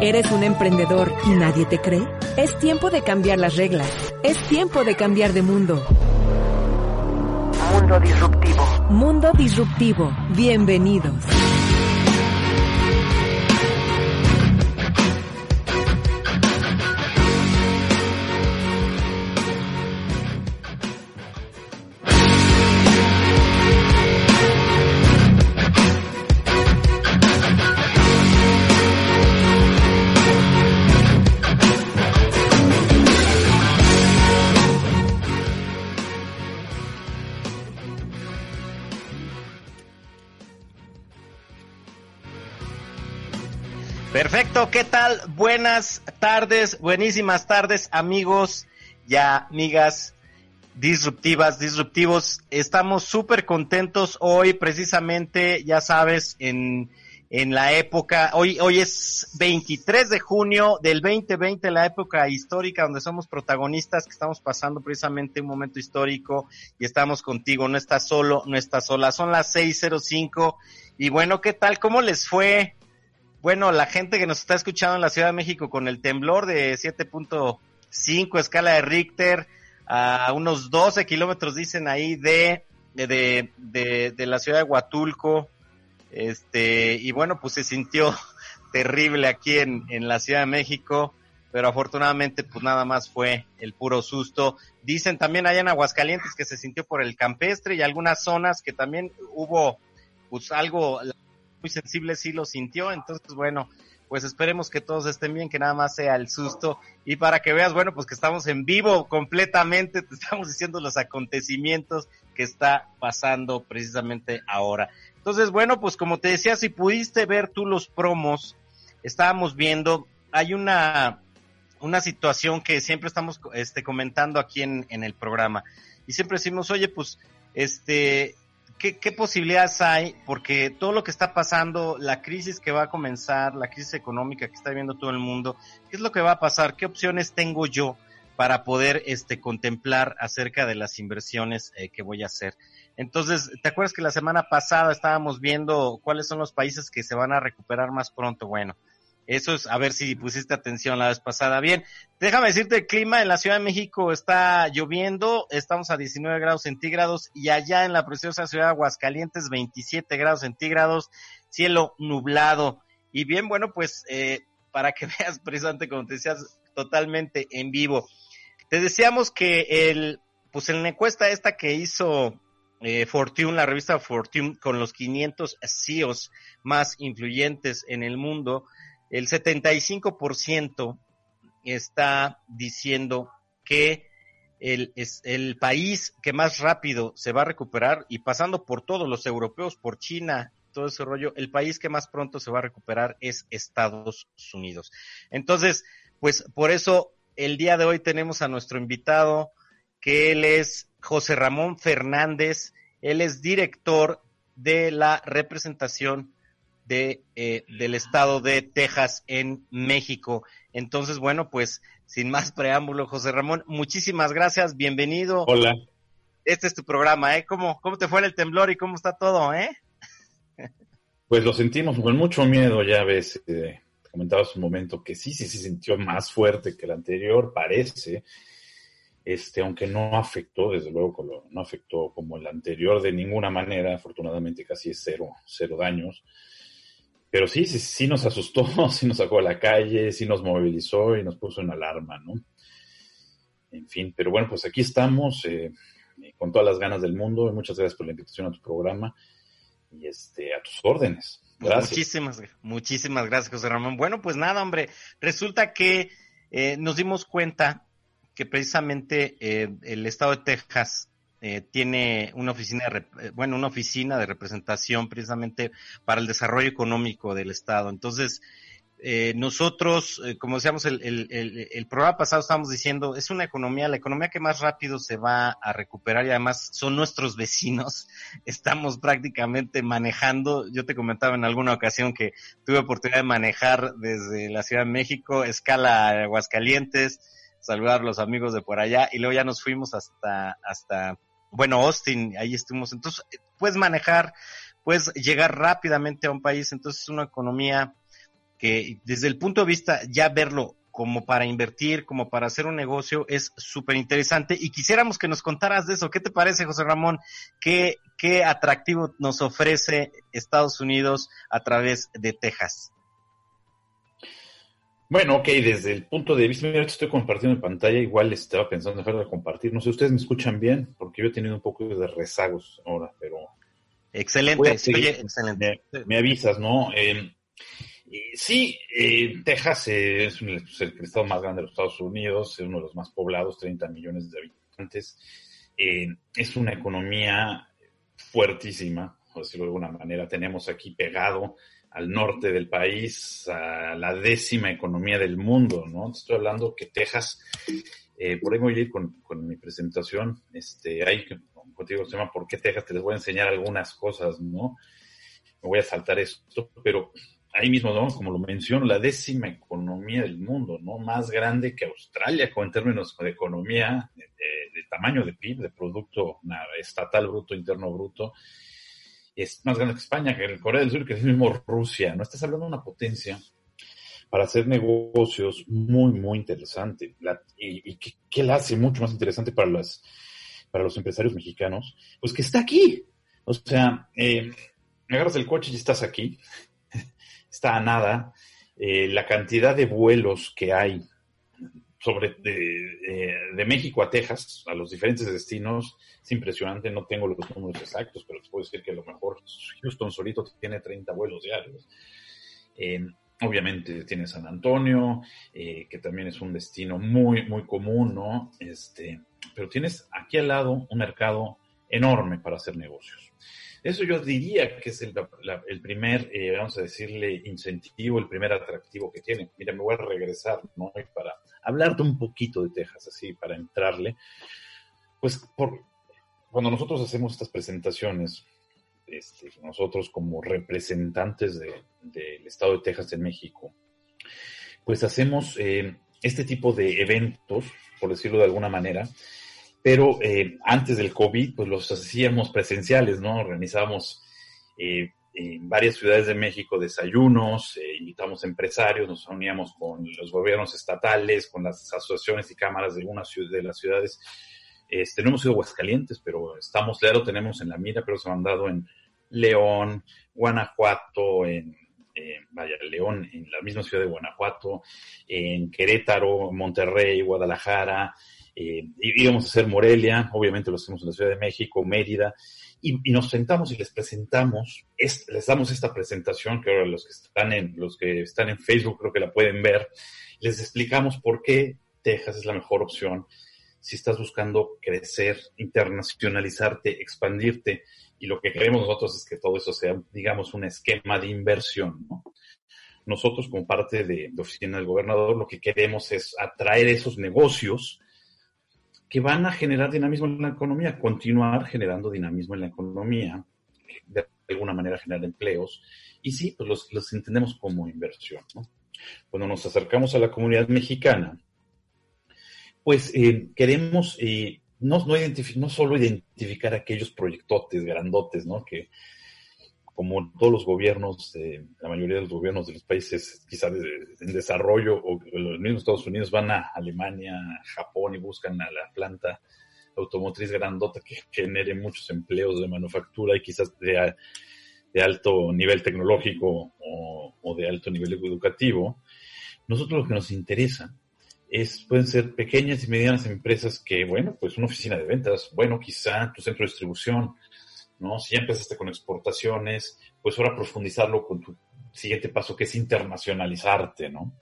¿Eres un emprendedor y nadie te cree? Es tiempo de cambiar las reglas. Es tiempo de cambiar de mundo. Mundo Disruptivo. Mundo Disruptivo. Bienvenidos. ¿Qué tal? Buenas tardes, buenísimas tardes, amigos y amigas disruptivas, disruptivos. Estamos súper contentos hoy, precisamente, ya sabes, en, en la época, hoy, hoy es 23 de junio del 2020, la época histórica donde somos protagonistas, que estamos pasando precisamente un momento histórico y estamos contigo, no estás solo, no estás sola, son las 6.05 y bueno, ¿qué tal? ¿Cómo les fue? Bueno, la gente que nos está escuchando en la Ciudad de México con el temblor de 7.5 escala de Richter a unos 12 kilómetros, dicen ahí, de, de, de, de, la ciudad de Huatulco. Este, y bueno, pues se sintió terrible aquí en, en la Ciudad de México, pero afortunadamente pues nada más fue el puro susto. Dicen también allá en Aguascalientes que se sintió por el campestre y algunas zonas que también hubo pues algo muy sensible sí lo sintió, entonces bueno, pues esperemos que todos estén bien, que nada más sea el susto. Y para que veas, bueno, pues que estamos en vivo completamente, te estamos diciendo los acontecimientos que está pasando precisamente ahora. Entonces, bueno, pues como te decía, si pudiste ver tú los promos, estábamos viendo, hay una, una situación que siempre estamos este, comentando aquí en, en el programa. Y siempre decimos, oye, pues, este, ¿Qué, ¿qué, posibilidades hay? Porque todo lo que está pasando, la crisis que va a comenzar, la crisis económica que está viviendo todo el mundo, ¿qué es lo que va a pasar? ¿Qué opciones tengo yo para poder este, contemplar acerca de las inversiones eh, que voy a hacer? Entonces, ¿te acuerdas que la semana pasada estábamos viendo cuáles son los países que se van a recuperar más pronto? Bueno, eso es, a ver si pusiste atención la vez pasada. Bien, déjame decirte, el clima en la Ciudad de México está lloviendo, estamos a 19 grados centígrados y allá en la preciosa ciudad de Aguascalientes 27 grados centígrados, cielo nublado. Y bien, bueno, pues eh, para que veas precisamente como te decías, totalmente en vivo. Te decíamos que el, pues en la encuesta esta que hizo eh, Fortune, la revista Fortune, con los 500 CEOs más influyentes en el mundo, el 75% está diciendo que el, es el país que más rápido se va a recuperar y pasando por todos los europeos, por China, todo ese rollo, el país que más pronto se va a recuperar es Estados Unidos. Entonces, pues por eso el día de hoy tenemos a nuestro invitado, que él es José Ramón Fernández, él es director de la representación de, eh, del estado de Texas en México. Entonces, bueno, pues sin más preámbulo, José Ramón, muchísimas gracias, bienvenido. Hola. Este es tu programa, ¿eh? ¿Cómo, cómo te fue el temblor y cómo está todo, eh? Pues lo sentimos con mucho miedo, ya ves, eh, comentabas un momento que sí, sí se sintió más fuerte que el anterior, parece, este, aunque no afectó, desde luego, no afectó como el anterior de ninguna manera, afortunadamente casi es cero, cero daños. Pero sí, sí, sí nos asustó, sí nos sacó a la calle, sí nos movilizó y nos puso en alarma, ¿no? En fin, pero bueno, pues aquí estamos eh, con todas las ganas del mundo muchas gracias por la invitación a tu programa y este, a tus órdenes. Gracias. Muchísimas, muchísimas gracias, José Ramón. Bueno, pues nada, hombre, resulta que eh, nos dimos cuenta que precisamente eh, el estado de Texas eh, tiene una oficina, de, eh, bueno, una oficina de representación precisamente para el desarrollo económico del Estado. Entonces, eh, nosotros, eh, como decíamos el, el, el, el, programa pasado, estábamos diciendo, es una economía, la economía que más rápido se va a recuperar y además son nuestros vecinos. Estamos prácticamente manejando, yo te comentaba en alguna ocasión que tuve oportunidad de manejar desde la Ciudad de México, escala Aguascalientes, saludar a los amigos de por allá y luego ya nos fuimos hasta, hasta bueno, Austin, ahí estuvimos. Entonces, puedes manejar puedes llegar rápidamente a un país, entonces es una economía que desde el punto de vista ya verlo como para invertir, como para hacer un negocio, es súper interesante. Y quisiéramos que nos contaras de eso. ¿Qué te parece, José Ramón? ¿Qué, ¿Qué atractivo nos ofrece Estados Unidos a través de Texas? Bueno, ok, desde el punto de vista, mira, estoy compartiendo en pantalla, igual estaba pensando en dejar de compartir. No sé, ¿ustedes me escuchan bien? Porque yo he tenido un poco de rezagos ahora, pero... Excelente, excelente. Me, avisas, ¿no? Eh, sí, eh, Texas es, el estado más grande de los Estados Unidos, es uno de los más poblados, 30 millones de habitantes. Eh, es una economía fuertísima, por decirlo de alguna manera. Tenemos aquí pegado al norte del país a la décima economía del mundo, ¿no? Estoy hablando que Texas, eh, por ahí voy a ir con, mi presentación, este, hay, contigo se llama ¿Por qué Texas? Te les voy a enseñar algunas cosas, ¿no? Me voy a saltar esto, pero ahí mismo, ¿no? Como lo menciono, la décima economía del mundo, ¿no? Más grande que Australia, con, en términos de economía, de, tamaño de PIB, de Producto Estatal Bruto, Interno Bruto. Es más grande que España, que el Corea del Sur, que es mismo Rusia, ¿no? Estás hablando de una potencia para hacer negocios muy, muy interesante. y, qué, la hace mucho más interesante para, para los empresarios mexicanos? Pues que está aquí. O sea, eh, agarras el coche y estás aquí está a nada. Eh, la cantidad de vuelos que hay sobre de, México a Texas, a los diferentes destinos, es impresionante. No tengo los números exactos, pero te puedo decir que a lo mejor Houston solito tiene 30 vuelos diarios. Eh, obviamente tiene San Antonio, eh, que también es un destino muy, muy común, ¿no? Este, pero tienes aquí al lado un mercado enorme para hacer negocios. Eso yo diría que es el, primer, eh, vamos a decirle, incentivo, el primer atractivo que tiene. Mira, me voy a regresar, ¿no? Para hablarte un poquito de Texas, así, para entrarle. Pues por, cuando nosotros hacemos estas presentaciones, este, nosotros como representantes del estado de Texas en México, pues hacemos eh, este tipo de eventos, por decirlo de alguna manera, pero eh, antes del COVID, pues los hacíamos presenciales, ¿no? Organizábamos eh, en varias ciudades de México desayunos, eh, invitamos empresarios, nos uníamos con los gobiernos estatales, con las asociaciones y cámaras de algunas de las ciudades. Este, no hemos ido a Aguascalientes, pero estamos, ya lo tenemos en la mira, pero se han dado en León, Guanajuato, en vaya, León, en la misma ciudad de Guanajuato, en Querétaro, Monterrey, Guadalajara, eh, íbamos a hacer Morelia, obviamente lo hacemos en la Ciudad de México, Mérida, y, nos sentamos y les presentamos, les damos esta presentación, que ahora los que están en, los que están en Facebook creo que la pueden ver, les explicamos por qué Texas es la mejor opción si estás buscando crecer, internacionalizarte, expandirte, y lo que queremos nosotros es que todo eso sea, digamos, un esquema de inversión, Nosotros, como parte de, de Oficina del Gobernador, lo que queremos es atraer esos negocios que van a generar dinamismo en la economía, continuar generando dinamismo en la economía, de alguna manera generar empleos, y sí, pues los, entendemos como inversión. Cuando nos acercamos a la comunidad mexicana, pues eh, queremos eh, no, no, no, solo identificar aquellos proyectotes grandotes, ¿no? Que, como todos los gobiernos, la mayoría de los gobiernos de los países quizás en desarrollo o los mismos Estados Unidos van a Alemania, Japón y buscan a la planta automotriz grandota que genere muchos empleos de manufactura y quizás de, de alto nivel tecnológico o, o, de alto nivel educativo. Nosotros lo que nos interesa es, pueden ser pequeñas y medianas empresas que, bueno, pues una oficina de ventas, bueno, quizá tu centro de distribución, ¿no? Si ya empezaste con exportaciones, pues ahora profundizarlo con tu siguiente paso, que es internacionalizarte, ¿no?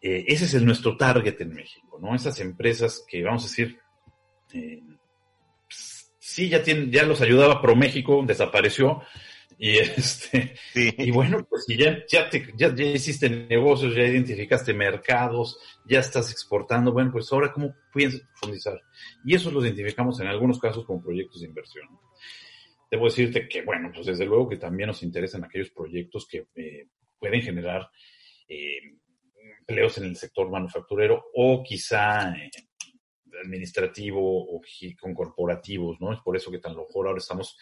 Eh, ese es nuestro target en México, ¿no? Esas empresas que, vamos a decir, eh, sí, ya, tienen, ya los ayudaba ProMéxico, desapareció, y este, y bueno, pues si ya, ya, ya, ya, hiciste negocios, ya identificaste mercados, ya estás exportando, bueno, pues ahora cómo puedes profundizar. Y eso lo identificamos en algunos casos como proyectos de inversión. Debo decirte que, bueno, pues desde luego que también nos interesan aquellos proyectos que eh, pueden generar eh, empleos en el sector manufacturero o quizá eh, administrativo o con corporativos, ¿no? Es por eso que tan lo mejor ahora estamos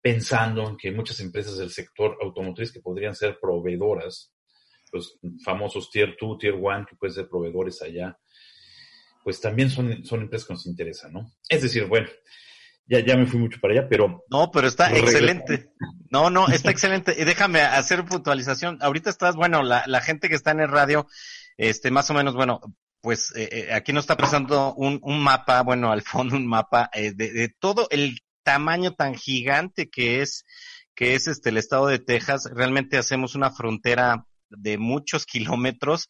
pensando en que muchas empresas del sector automotriz que podrían ser proveedoras, los famosos Tier 2, Tier 1, que pueden ser proveedores allá, pues también son, son empresas que nos interesan, ¿no? Es decir, bueno, ya, ya me fui mucho para allá, pero... No, pero está excelente. No, no, está excelente. Y déjame hacer puntualización. Ahorita estás, bueno, la, la gente que está en el radio, este, más o menos, bueno, pues eh, eh, aquí nos está presentando un, un mapa, bueno, al fondo un mapa eh, de, de, todo el tamaño tan gigante que es, que es este el estado de Texas. Realmente hacemos una frontera de muchos kilómetros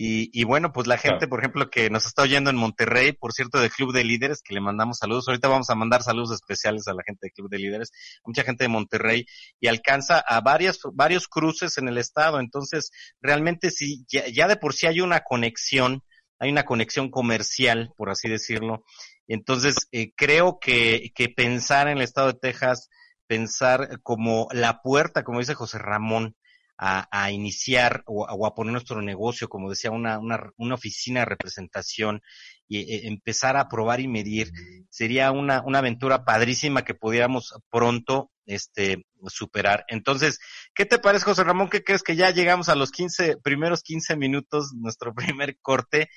y, y, bueno, pues la gente, por ejemplo, que nos está oyendo en Monterrey, por cierto, del Club de Líderes, que le mandamos saludos. Ahorita vamos a mandar saludos especiales a la gente del Club de Líderes, mucha gente de Monterrey, y alcanza a varias, varios cruces en el estado. Entonces, realmente sí, ya, ya de por sí hay una conexión, hay una conexión comercial, por así decirlo. Entonces, eh, creo que, que pensar en el estado de Texas, pensar como la puerta, como dice José Ramón, a, a iniciar o, a poner nuestro negocio, como decía, una, una, una oficina de representación y e, empezar a probar y medir, sería una, una aventura padrísima que pudiéramos pronto este, superar. Entonces, ¿qué te parece, José Ramón? ¿Qué crees que ya llegamos a los 15, primeros 15 minutos, nuestro primer corte?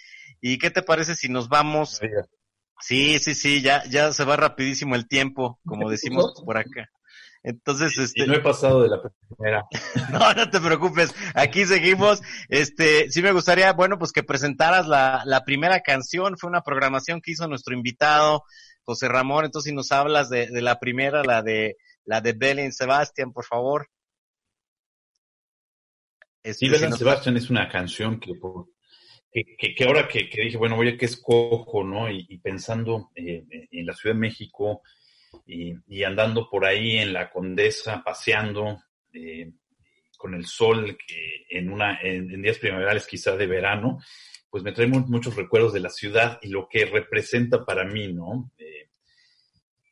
¿Y qué te parece si nos vamos? Sí, sí, sí, ya, ya se va rapidísimo el tiempo, como decimos por acá. Entonces, este. Y no he pasado de la primera. no, no te preocupes. Aquí seguimos. Este, sí me gustaría, bueno, pues que presentaras la, la primera canción. Fue una programación que hizo nuestro invitado, José Ramón. Entonces, si nos hablas de, de la primera, la de, la de Belén Sebastián, por favor. Este, sí, Belén si nos... Sebastián es una canción que, que, que, que ahora que, dije, bueno, voy a que escojo, ¿no? Y, pensando eh, en la Ciudad de México, y, andando por ahí en la Condesa, paseando eh, con el sol que en, una, en, días primaverales quizá de verano, pues me trae muchos recuerdos de la ciudad y lo que representa para mí, ¿no? Eh,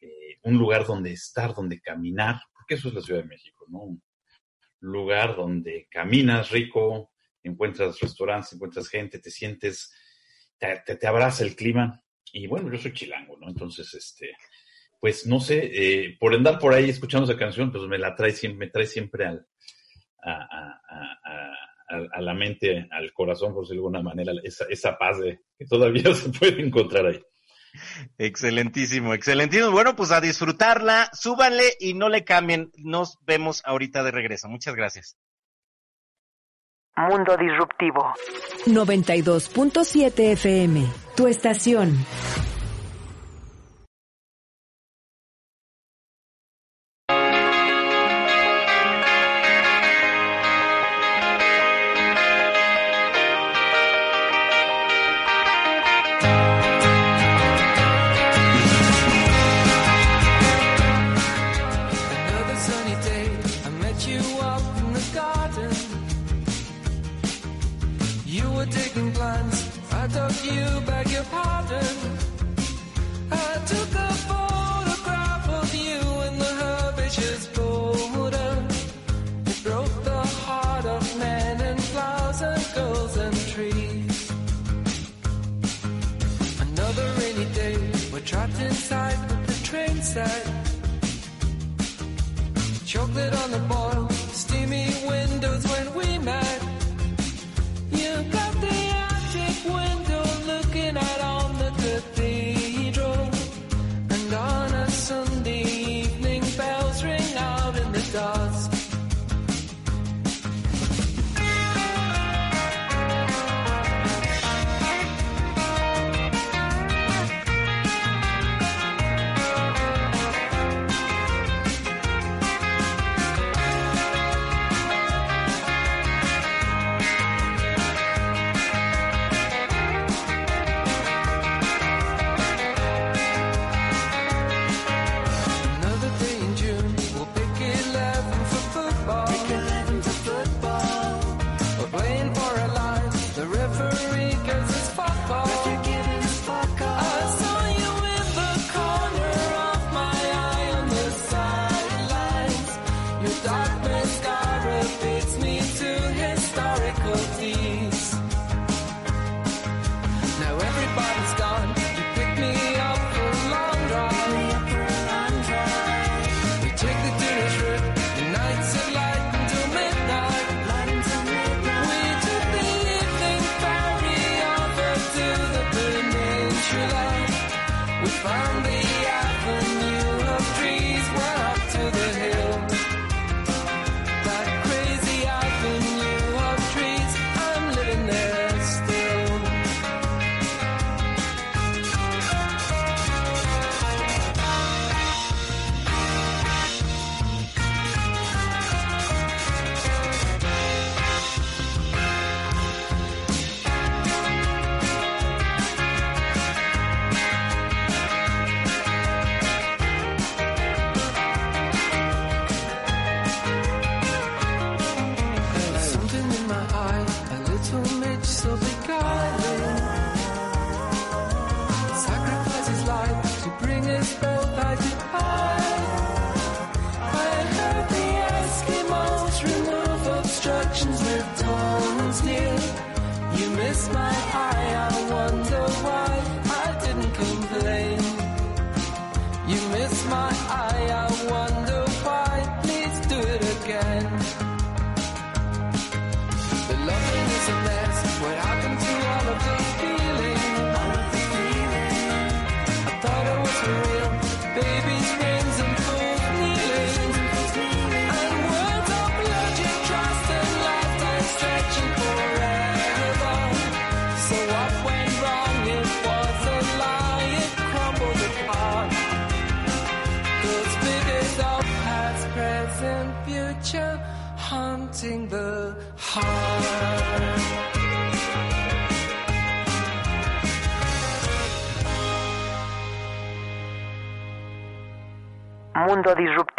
eh, un lugar donde estar, donde caminar, porque eso es la Ciudad de México, ¿no? Un lugar donde caminas rico, encuentras restaurantes, encuentras gente, te sientes, te, abraza el clima. Y bueno, yo soy chilango, ¿no? Entonces, este, pues no sé, eh, por andar por ahí escuchando esa canción, pues me la trae siempre, me trae siempre al, a, la mente, al corazón, por decirlo de alguna manera, esa, esa paz de, que todavía se puede encontrar ahí. Excelentísimo, excelentísimo. Bueno, pues a disfrutarla, súbanle y no le cambien. Nos vemos ahorita de regreso. Muchas gracias. Mundo Disruptivo. 92.7 FM, tu estación. another rainy day. We're trapped inside with the train set. Chocolate on the boil, steamy windows when we met.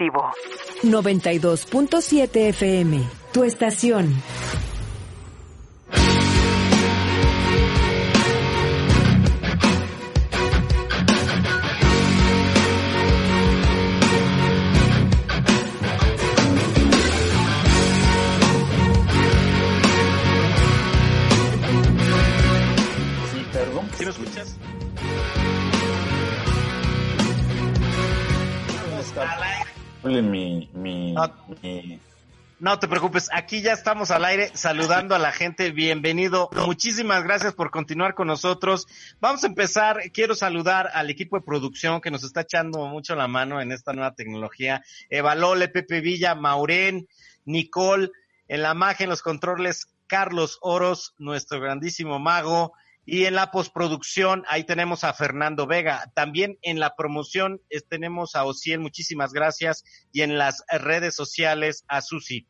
Mundo Disruptivo. 92.7 FM. Tu estación. Ah. mi- No te preocupes, aquí ya estamos al aire saludando a la gente. Bienvenido. Muchísimas gracias por continuar con nosotros. Vamos a empezar. Quiero saludar al equipo de producción que nos está echando mucho la mano en esta nueva tecnología. Eva Lole, Pepe Villa, Maureen, Nicole, en la magia, en los controles, Carlos Oros, nuestro grandísimo mago. Y en la postproducción, ahí tenemos a Fernando Vega. También en la promoción eh, tenemos a Ociel, muchísimas gracias. Y en las redes sociales a Susi.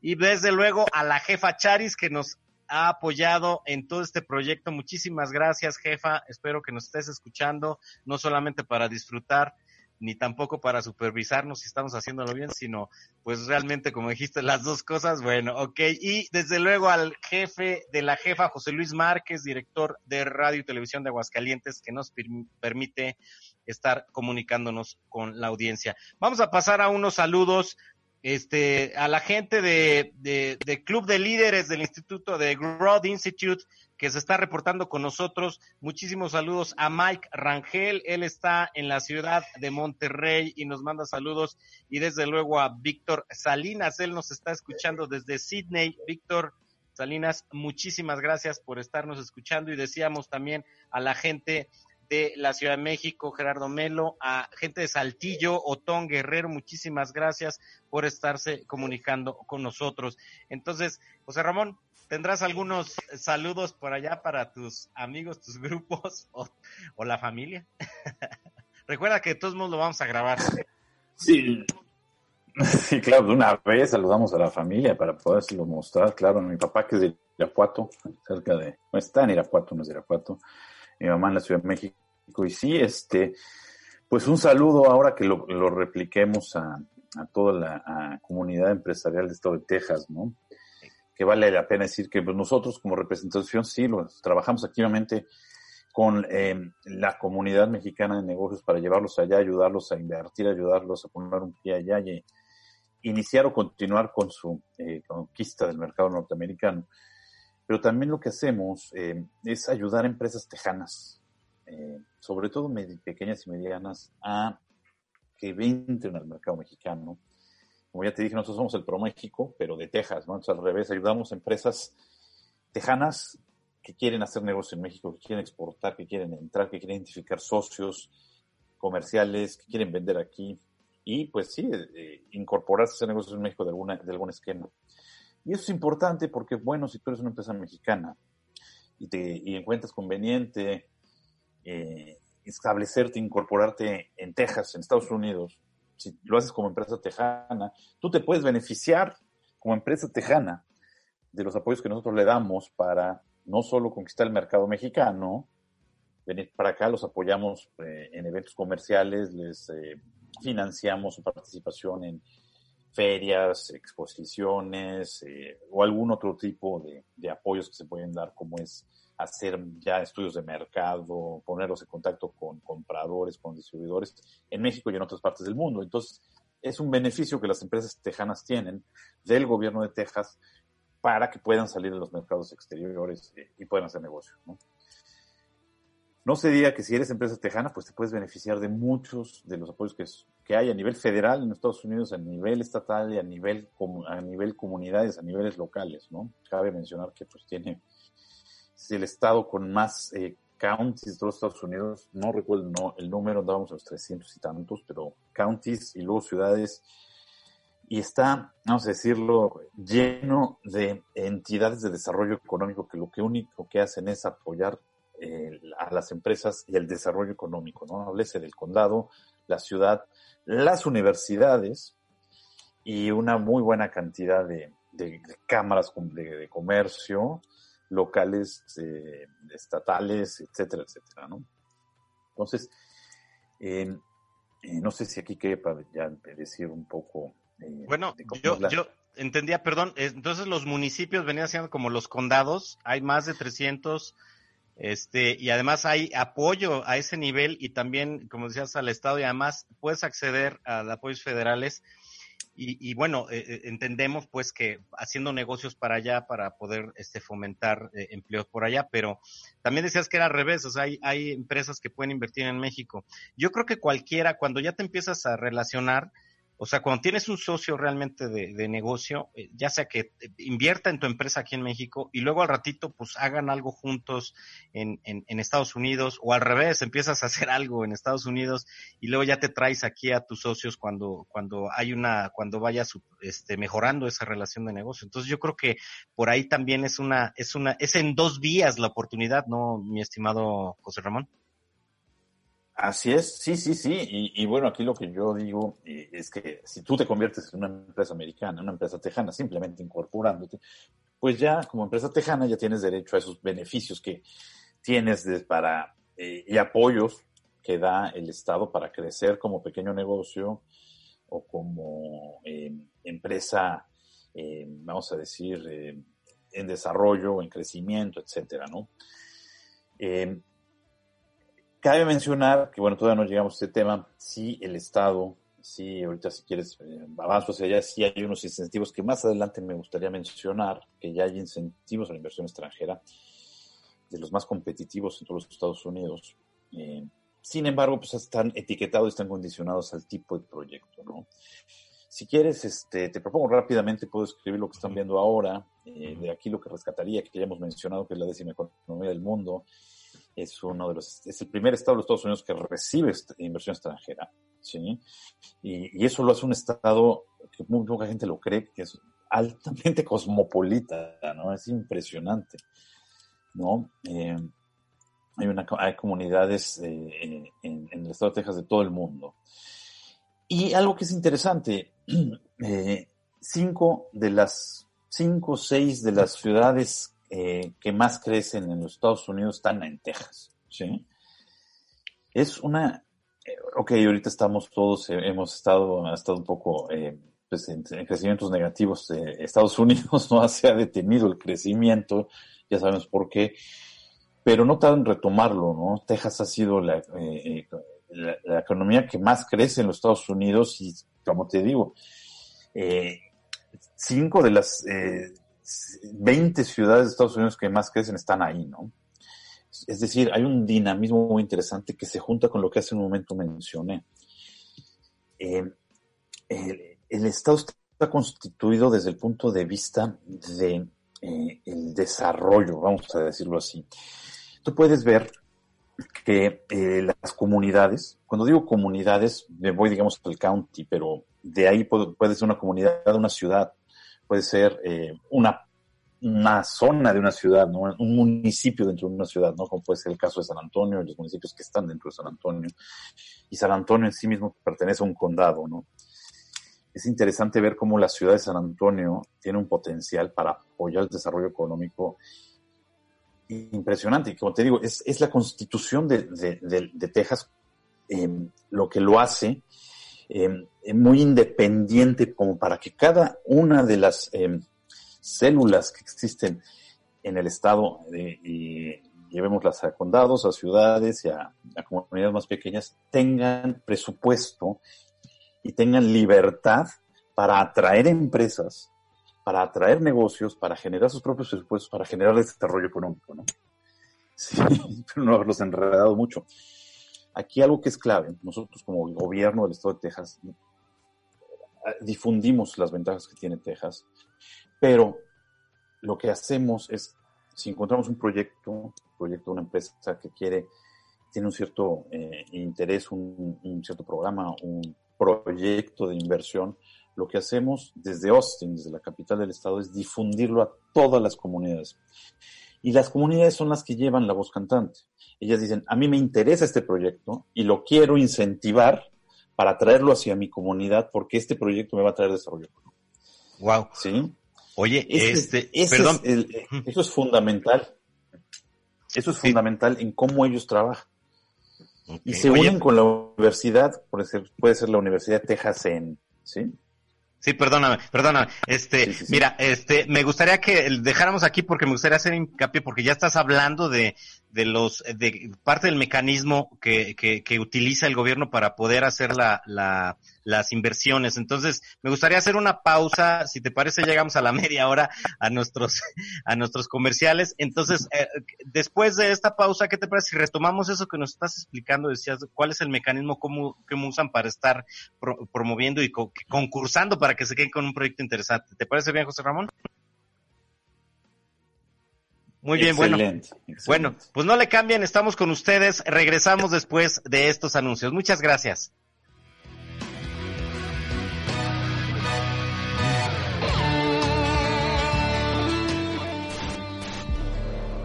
Y desde luego a la jefa Charis que nos ha apoyado en todo este proyecto. Muchísimas gracias, jefa. Espero que nos estés escuchando, no solamente para disfrutar, ni tampoco para supervisarnos si estamos haciéndolo bien, sino pues realmente, como dijiste, las dos cosas. Bueno, ok. Y desde luego al jefe de la jefa, José Luis Márquez, director de Radio y Televisión de Aguascalientes, que nos perm- permite estar comunicándonos con la audiencia. Vamos a pasar a unos saludos este, a la gente de, de, de Club de Líderes del Instituto de Growth Institute que se está reportando con nosotros. Muchísimos saludos a Mike Rangel. Él está en la ciudad de Monterrey y nos manda saludos. Y desde luego a Víctor Salinas. Él nos está escuchando desde Sydney. Víctor Salinas, muchísimas gracias por estarnos escuchando. Y decíamos también a la gente de la Ciudad de México, Gerardo Melo, a gente de Saltillo, Otón Guerrero, muchísimas gracias por estarse comunicando con nosotros. Entonces, José Ramón, ¿tendrás algunos saludos por allá para tus amigos, tus grupos o, o la familia? Recuerda que de todos modos lo vamos a grabar. Sí. Sí, claro, de una vez saludamos a la familia para podérselo mostrar. Claro, mi papá que es de Irapuato, cerca de, no está en Irapuato, no es de Irapuato, mi mamá en la Ciudad de México. Y sí, este, pues un saludo ahora que lo, lo repliquemos a, a toda la a comunidad empresarial de Estado de Texas, ¿no? Que vale la pena decir que pues, nosotros como representación sí lo trabajamos activamente con eh, la comunidad mexicana de negocios para llevarlos allá, ayudarlos a invertir, ayudarlos a poner un pie allá y iniciar o continuar con su eh, conquista del mercado norteamericano. Pero también lo que hacemos eh, es ayudar a empresas tejanas, eh, sobre todo pequeñas y medianas, a que entren al mercado mexicano. Como ya te dije, nosotros somos el Pro México, pero de Texas, ¿no? Entonces, al revés, ayudamos a empresas tejanas que quieren hacer negocio en México, que quieren exportar, que quieren entrar, que quieren identificar socios comerciales, que quieren vender aquí y pues sí, eh, incorporarse a ese negocio en México de, alguna, de algún esquema. Y eso es importante porque, bueno, si tú eres una empresa mexicana y, te, y encuentras conveniente eh, establecerte, incorporarte en Texas, en Estados Unidos, si lo haces como empresa tejana, tú te puedes beneficiar como empresa tejana de los apoyos que nosotros le damos para no solo conquistar el mercado mexicano, venir para acá, los apoyamos eh, en eventos comerciales, les eh, financiamos su participación en ferias, exposiciones eh, o algún otro tipo de, de, apoyos que se pueden dar, como es hacer ya estudios de mercado, ponerlos en contacto con compradores, con distribuidores en México y en otras partes del mundo. Entonces, es un beneficio que las empresas tejanas tienen del gobierno de Texas para que puedan salir de los mercados exteriores eh, y puedan hacer negocio. ¿no? No se diga que si eres empresa tejana, pues te puedes beneficiar de muchos de los apoyos que, que hay a nivel federal en Estados Unidos, a nivel estatal y a nivel, a nivel comunidades, a niveles locales, ¿no? Cabe mencionar que pues tiene el estado con más eh, counties de los Estados Unidos, no recuerdo no, el número, andábamos a los 300 y tantos, pero counties y luego ciudades, y está, vamos a decirlo, lleno de entidades de desarrollo económico que lo que único que hacen es apoyar eh, a las empresas y el desarrollo económico, ¿no? Háblese del condado, la ciudad, las universidades y una muy buena cantidad de, de- de cámaras de, de comercio locales, eh, estatales, etcétera, etcétera, ¿no? Entonces, eh, no sé si aquí quepa ya decir un poco. eh, Bueno, yo, la- yo entendía, perdón, entonces los municipios venían siendo como los condados, hay más de 300, este, y además hay apoyo a ese nivel y también, como decías, al Estado y además puedes acceder a apoyos federales y, bueno, eh, eh, entendemos pues que haciendo negocios para allá para poder este, fomentar eh, empleos por allá, pero también decías que era al revés, o sea, hay, hay empresas que pueden invertir en México. Yo creo que cualquiera, cuando ya te empiezas a relacionar, o sea, cuando tienes un socio realmente de, de negocio, eh, ya sea que eh, invierta en tu empresa aquí en México y luego al ratito pues hagan algo juntos en, en, en Estados Unidos o al revés, empiezas a hacer algo en Estados Unidos y luego ya te traes aquí a tus socios cuando, cuando hay una, cuando vayas este, mejorando esa relación de negocio. Entonces yo creo que por ahí también es una, es una, es en dos vías la oportunidad, ¿no, mi estimado José Ramón? Así es, sí, sí, sí. Y, bueno, aquí lo que yo digo eh, es que si tú te conviertes en una empresa americana, una empresa tejana, simplemente incorporándote, pues ya como empresa tejana ya tienes derecho a esos beneficios que tienes para eh, y apoyos que da el Estado para crecer como pequeño negocio o como eh, empresa, vamos a decir, en desarrollo, en crecimiento, etcétera, ¿no? Cabe mencionar que, bueno, todavía no llegamos a este tema, sí el Estado, sí, ahorita si quieres eh, avanzo hacia allá, sí hay unos incentivos que más adelante me gustaría mencionar, que ya hay incentivos a la inversión extranjera, de los más competitivos en todos los Estados Unidos. Eh, sin embargo, pues están etiquetados, están condicionados al tipo de proyecto, ¿no? Si quieres, este, te propongo rápidamente, puedo escribir lo que están viendo ahora, eh, de aquí lo que rescataría, que ya hemos mencionado que es la décima economía del mundo, es uno de los, es el primer estado de los Estados Unidos que recibe inversión extranjera, ¿sí? Y, y eso lo hace un estado que muy poca gente lo cree, que es altamente cosmopolita, ¿no? Es impresionante, ¿no? Eh, hay, una, hay comunidades eh, en, en el estado de Texas de todo el mundo. Y algo que es interesante, eh, cinco de las, cinco o seis de las ciudades eh, que más crecen en los Estados Unidos están en Texas, ¿sí? Es una, eh, ok, ahorita estamos todos, eh, hemos estado, ha estado un poco eh, pues, en, en crecimientos negativos. Estados Unidos no se ha detenido el crecimiento, ya sabemos por qué, pero no tardan en retomarlo, ¿no? Texas ha sido la, eh, eh, la, la economía que más crece en los Estados Unidos y, como te digo, cinco de las eh, 20 ciudades de Estados Unidos que más crecen están ahí, ¿no? Es decir, hay un dinamismo muy interesante que se junta con lo que hace un momento mencioné. Eh, el, Estado está constituido desde el punto de vista de eh, desarrollo, vamos a decirlo así. Tú puedes ver que eh, las comunidades, cuando digo comunidades, me voy, digamos, al county, pero de ahí puede, puede ser una comunidad, una ciudad, puede ser eh, una, una zona de una ciudad, ¿no? un municipio dentro de una ciudad, ¿no? como puede ser el caso de San Antonio los municipios que están dentro de San Antonio. Y San Antonio en sí mismo pertenece a un condado. ¿no? Es interesante ver cómo la ciudad de San Antonio tiene un potencial para apoyar el desarrollo económico impresionante. Y como te digo, es, es la constitución de, de, de, de Texas eh, lo que lo hace eh, muy independiente como para que cada una de las eh, células que existen en el estado, eh, y llevémoslas a condados, a ciudades y a, a, comunidades más pequeñas, tengan presupuesto y tengan libertad para atraer empresas, para atraer negocios, para generar sus propios presupuestos, para generar desarrollo económico, ¿no? Sí, pero no haberlos enredado mucho. Aquí algo que es clave, nosotros como gobierno del estado de Texas difundimos las ventajas que tiene Texas, pero lo que hacemos es, si encontramos un proyecto, un proyecto de una empresa que quiere, tiene un cierto eh, interés, un, un cierto programa, un proyecto de inversión, lo que hacemos desde Austin, desde la capital del estado, es difundirlo a todas las comunidades. Y las comunidades son las que llevan la voz cantante. Ellas dicen, a mí me interesa este proyecto y lo quiero incentivar para traerlo hacia mi comunidad porque este proyecto me va a traer desarrollo. Wow. ¿Sí? Oye, Ese- este, ese perdón. es el- eso es fundamental. Eso es fundamental en cómo ellos trabajan. Y se oye, unen con la universidad, puede ser, puede ser la Universidad de Texas en, ¿sí? Sí, perdóname, perdóname. Este, Sí, sí, sí. mira, este, me gustaría que dejáramos aquí porque me gustaría hacer hincapié porque ya estás hablando de, de los, de parte del mecanismo que, que, que utiliza el gobierno para poder hacer la, la, las inversiones. Entonces, me gustaría hacer una pausa. Si te parece, llegamos a la media hora a nuestros, a nuestros comerciales. Entonces, eh, después de esta pausa, ¿qué te parece si retomamos eso que nos estás explicando? Decías, ¿cuál es el mecanismo, cómo, cómo usan para estar pro- promoviendo y co- concursando para que se queden con un proyecto interesante. ¿Te parece bien, José Ramón? Muy bien, bueno. Excelente, excelente. Bueno, pues no le cambien, estamos con ustedes. Regresamos después de estos anuncios. Muchas gracias.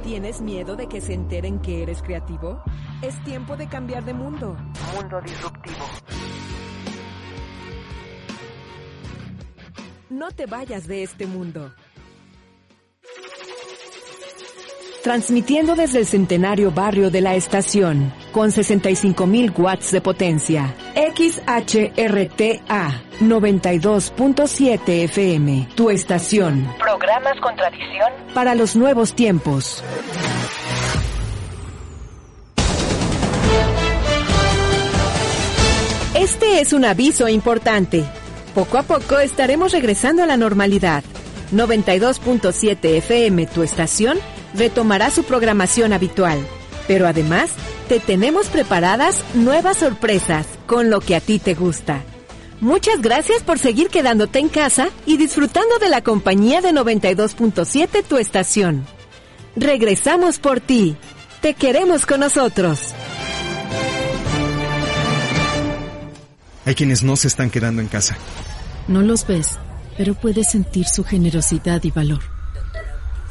¿Tienes miedo de que se enteren que eres creativo? Es tiempo de cambiar de mundo. Mundo disruptivo. No te vayas de este mundo. Transmitiendo desde el centenario barrio de la estación, con 65.000 watts de potencia. XHRTA 92.7 FM, tu estación. Programas con tradición. Para los nuevos tiempos. Este es un aviso importante. Poco a poco estaremos regresando a la normalidad. 92.7 FM, tu estación, retomará su programación habitual. Pero además, te tenemos preparadas nuevas sorpresas con lo que a ti te gusta. Muchas gracias por seguir quedándote en casa y disfrutando de la compañía de 92.7 tu estación. Regresamos por ti. Te queremos con nosotros. Hay quienes no se están quedando en casa. No los ves, pero puedes sentir su generosidad y valor.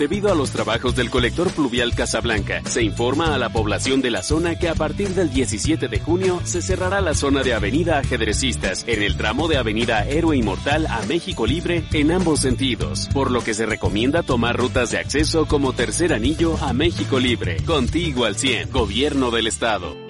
Debido a los trabajos del colector pluvial Casablanca, se informa a la población de la zona que a partir del 17 de junio se cerrará la zona de Avenida Ajedrecistas en el tramo de Avenida Héroe Inmortal a México Libre en ambos sentidos, por lo que se recomienda tomar rutas de acceso como tercer anillo a México Libre. Contigo al 100, Gobierno del Estado.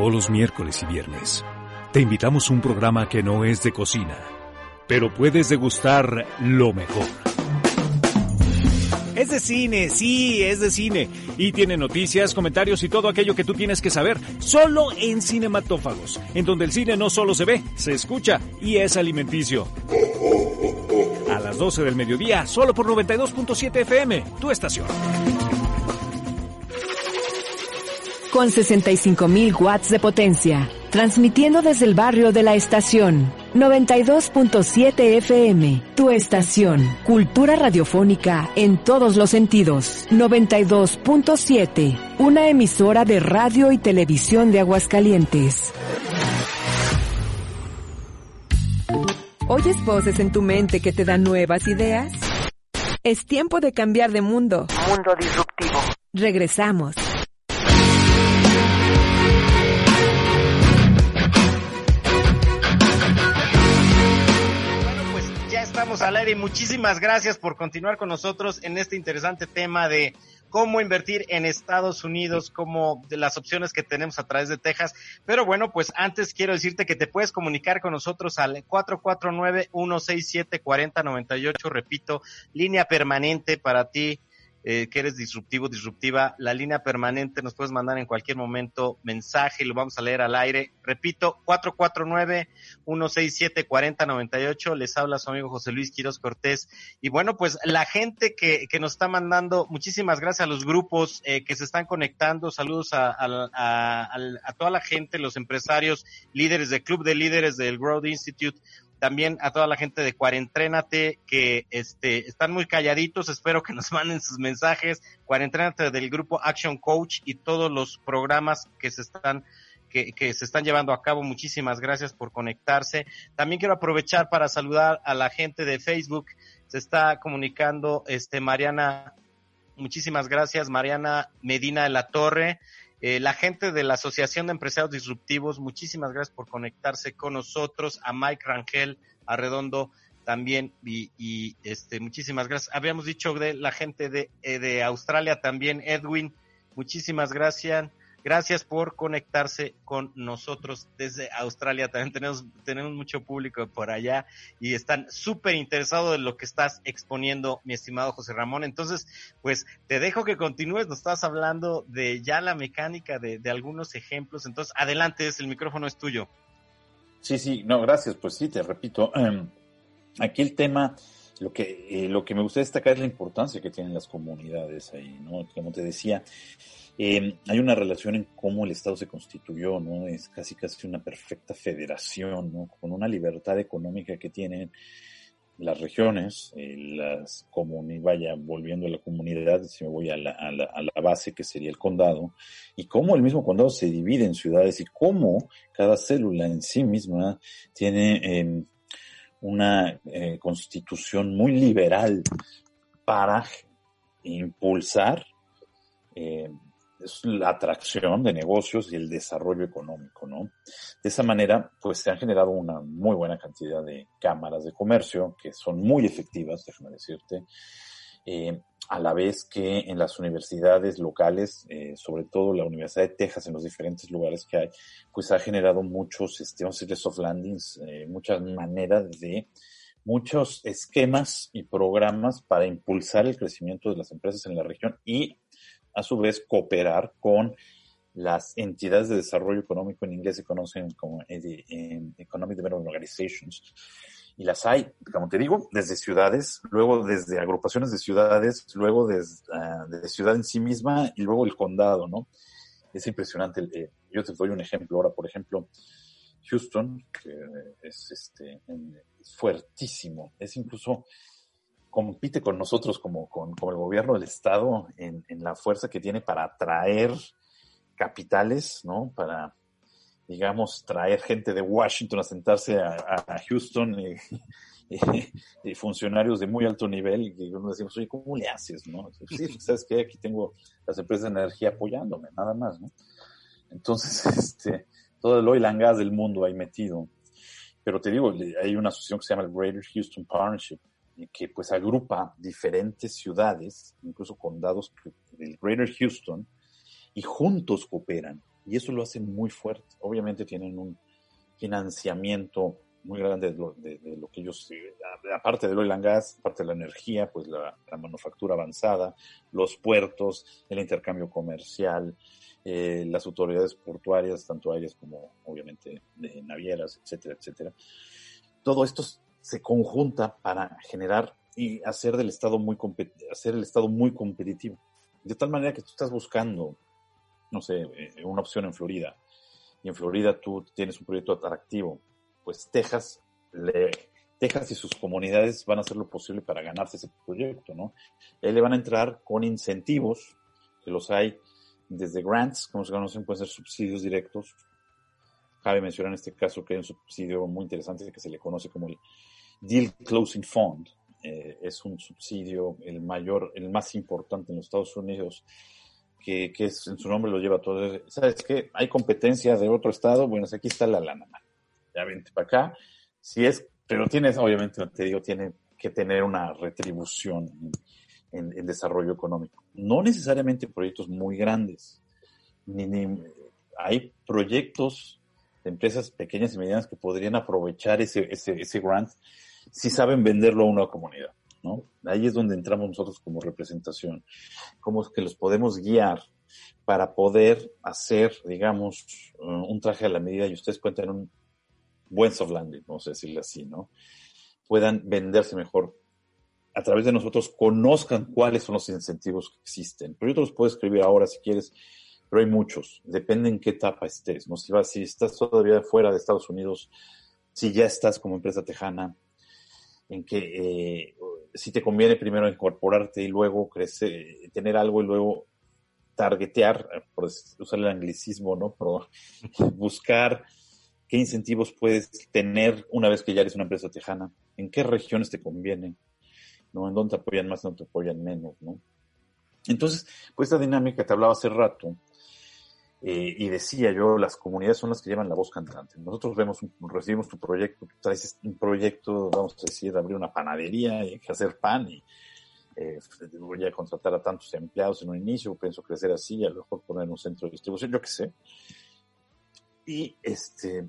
Todos los miércoles y viernes te invitamos a un programa que no es de cocina, pero puedes degustar lo mejor. Es de cine, sí, es de cine. Y tiene noticias, comentarios y todo aquello que tú tienes que saber, solo en Cinematófagos, en donde el cine no solo se ve, se escucha y es alimenticio. A las 12 del mediodía, solo por 92.7 FM, tu estación. Con 65.000 watts de potencia, transmitiendo desde el barrio de la estación, 92.7 FM, tu estación. Cultura radiofónica en todos los sentidos. 92.7, una emisora de radio y televisión de Aguascalientes. ¿Oyes voces en tu mente que te dan nuevas ideas? Es tiempo de cambiar de mundo. Mundo disruptivo. Regresamos. Al muchísimas gracias por continuar con nosotros en este interesante tema de cómo invertir en Estados Unidos, como de las opciones que tenemos a través de Texas. Pero bueno, pues antes quiero decirte que te puedes comunicar con nosotros al 449-167-4098, repito, línea permanente para ti eh, que eres disruptivo, disruptiva, la línea permanente nos puedes mandar en cualquier momento mensaje y lo vamos a leer al aire. Repito, 449-167-4098. Les habla su amigo José Luis Quiroz Cortés. Y bueno, pues la gente que, que nos está mandando, muchísimas gracias a los grupos eh, que se están conectando. Saludos a, a, a, a toda la gente, los empresarios, líderes del Club de Líderes del Growth Institute también a toda la gente de Cuarentrénate que este, están muy calladitos, espero que nos manden sus mensajes, Cuarentrénate del grupo Action Coach y todos los programas que se están que, que, se están llevando a cabo. Muchísimas gracias por conectarse. También quiero aprovechar para saludar a la gente de Facebook. Se está comunicando este Mariana. Muchísimas gracias, Mariana Medina de la Torre. Eh, la gente de la Asociación de Empresarios Disruptivos, muchísimas gracias por conectarse con nosotros, a Mike Rangel, a Redondo también, y, y este, muchísimas gracias. Habíamos dicho de la gente de, eh, de Australia también, Edwin, muchísimas gracias. Gracias por conectarse con nosotros desde Australia. También tenemos, tenemos mucho público por allá y están súper interesados en lo que estás exponiendo, mi estimado José Ramón. Entonces, pues te dejo que continúes. Nos estás hablando de ya la mecánica, de, de algunos ejemplos. Entonces, adelante, el micrófono es tuyo. Sí, sí, no, gracias. Pues sí, te repito. Um, aquí el tema, lo que, eh, lo que me gusta destacar es la importancia que tienen las comunidades ahí, ¿no? Como te decía, eh, hay una relación en cómo el Estado se constituyó, ¿no? Es casi casi una perfecta federación, ¿no? Con una libertad económica que tienen las regiones, eh, las comunidades, vaya, volviendo a la comunidad, si me voy a la, a, la, a la, base que sería el condado, y cómo el mismo condado se divide en ciudades y cómo cada célula en sí misma tiene eh, una eh, constitución muy liberal para impulsar eh, la atracción de negocios y el desarrollo económico, ¿no? De esa manera, pues se han generado una muy buena cantidad de cámaras de comercio que son muy efectivas, déjame decirte, eh, a la vez que en las universidades locales, eh, sobre todo la Universidad de Texas, en los diferentes lugares que hay, pues ha generado muchos, este, soft landings, eh, muchas maneras de muchos esquemas y programas para impulsar el crecimiento de las empresas en la región y a su vez cooperar con las entidades de desarrollo económico en inglés se conocen como Economic Development Organizations. Y las hay, como te digo, desde ciudades, luego desde agrupaciones de ciudades, luego desde de ciudad en sí misma y luego el condado, ¿no? Es impresionante. Eh, yo te doy un ejemplo ahora, por ejemplo, Houston, que es, este, es fuertísimo, es incluso compite con nosotros como con, como el gobierno del estado en, en, la fuerza que tiene para atraer capitales, ¿no? Para, digamos, traer gente de Washington a sentarse a, Houston y, funcionarios de muy alto nivel y uno decimos, oye, ¿cómo le haces, no? Sí, ¿sabes qué? Aquí tengo las empresas de energía apoyándome, nada más, ¿no? Entonces, este, todo el oil and gas del mundo ahí metido. Pero te digo, hay una asociación que se llama el Greater Houston Partnership, que pues agrupa diferentes ciudades, incluso condados del Greater Houston, y juntos cooperan. Y eso lo hace muy fuerte. Obviamente tienen un financiamiento muy grande de lo, de, lo que ellos, aparte del oil and gas, aparte de la energía, pues la, la manufactura avanzada, los puertos, el intercambio comercial, eh, las autoridades portuarias, tanto aéreas como obviamente de navieras, etcétera, etcétera. Todo esto se conjunta para generar y hacer del Estado muy hacer el Estado muy competitivo. De tal manera que tú estás buscando, no sé, eh, una opción en Florida, y en Florida tú tienes un proyecto atractivo, pues Texas le- Texas y sus comunidades van a hacer lo posible para ganarse ese proyecto, ¿no? Ahí le van a entrar con incentivos, que los hay desde grants, como se conocen, pueden ser subsidios directos. Cabe mencionar en este caso que hay un subsidio muy interesante que se le conoce como el Deal Closing Fund. Eh, es un subsidio, el mayor, el más importante en los Estados Unidos, que, es, en su nombre lo lleva todo. ¿Sabes qué? Hay competencia de otro estado, bueno, aquí está la lana, ya vente para acá. Si es, pero tienes, obviamente, te digo, tiene que tener una retribución en, en- desarrollo económico. No necesariamente proyectos muy grandes, ni, ni- hay proyectos de empresas pequeñas y medianas que podrían aprovechar ese, ese grant si saben venderlo a una comunidad, ¿no? Ahí es donde entramos nosotros como representación, cómo es que los podemos guiar para poder hacer, digamos, uh, un traje a la medida y ustedes cuentan un buen soft landing, vamos a decirlo así, ¿no? Puedan venderse mejor a través de nosotros, conozcan cuáles son los incentivos que existen. Pero yo te los puedo escribir ahora si quieres, pero hay muchos. Depende en qué etapa estés, ¿no? Si, vas, si estás todavía fuera de Estados Unidos, si ya estás como empresa tejana, en que eh, si te conviene primero incorporarte y luego crecer, tener algo y luego targetear, por usar el anglicismo, ¿no? Pero buscar qué incentivos puedes tener una vez que ya eres una empresa tejana, en qué regiones te conviene, ¿no? En dónde te apoyan más, en dónde te apoyan menos, ¿no? Entonces, pues esta dinámica te hablaba hace rato, eh, y decía yo, las comunidades son las que llevan la voz cantante. Nosotros vemos, recibimos tu proyecto, traes un proyecto, vamos a decir, de abrir una panadería y hacer pan y eh, voy a contratar a tantos empleados en un inicio, pienso crecer así, a lo mejor poner un centro de distribución, yo qué sé. Y este,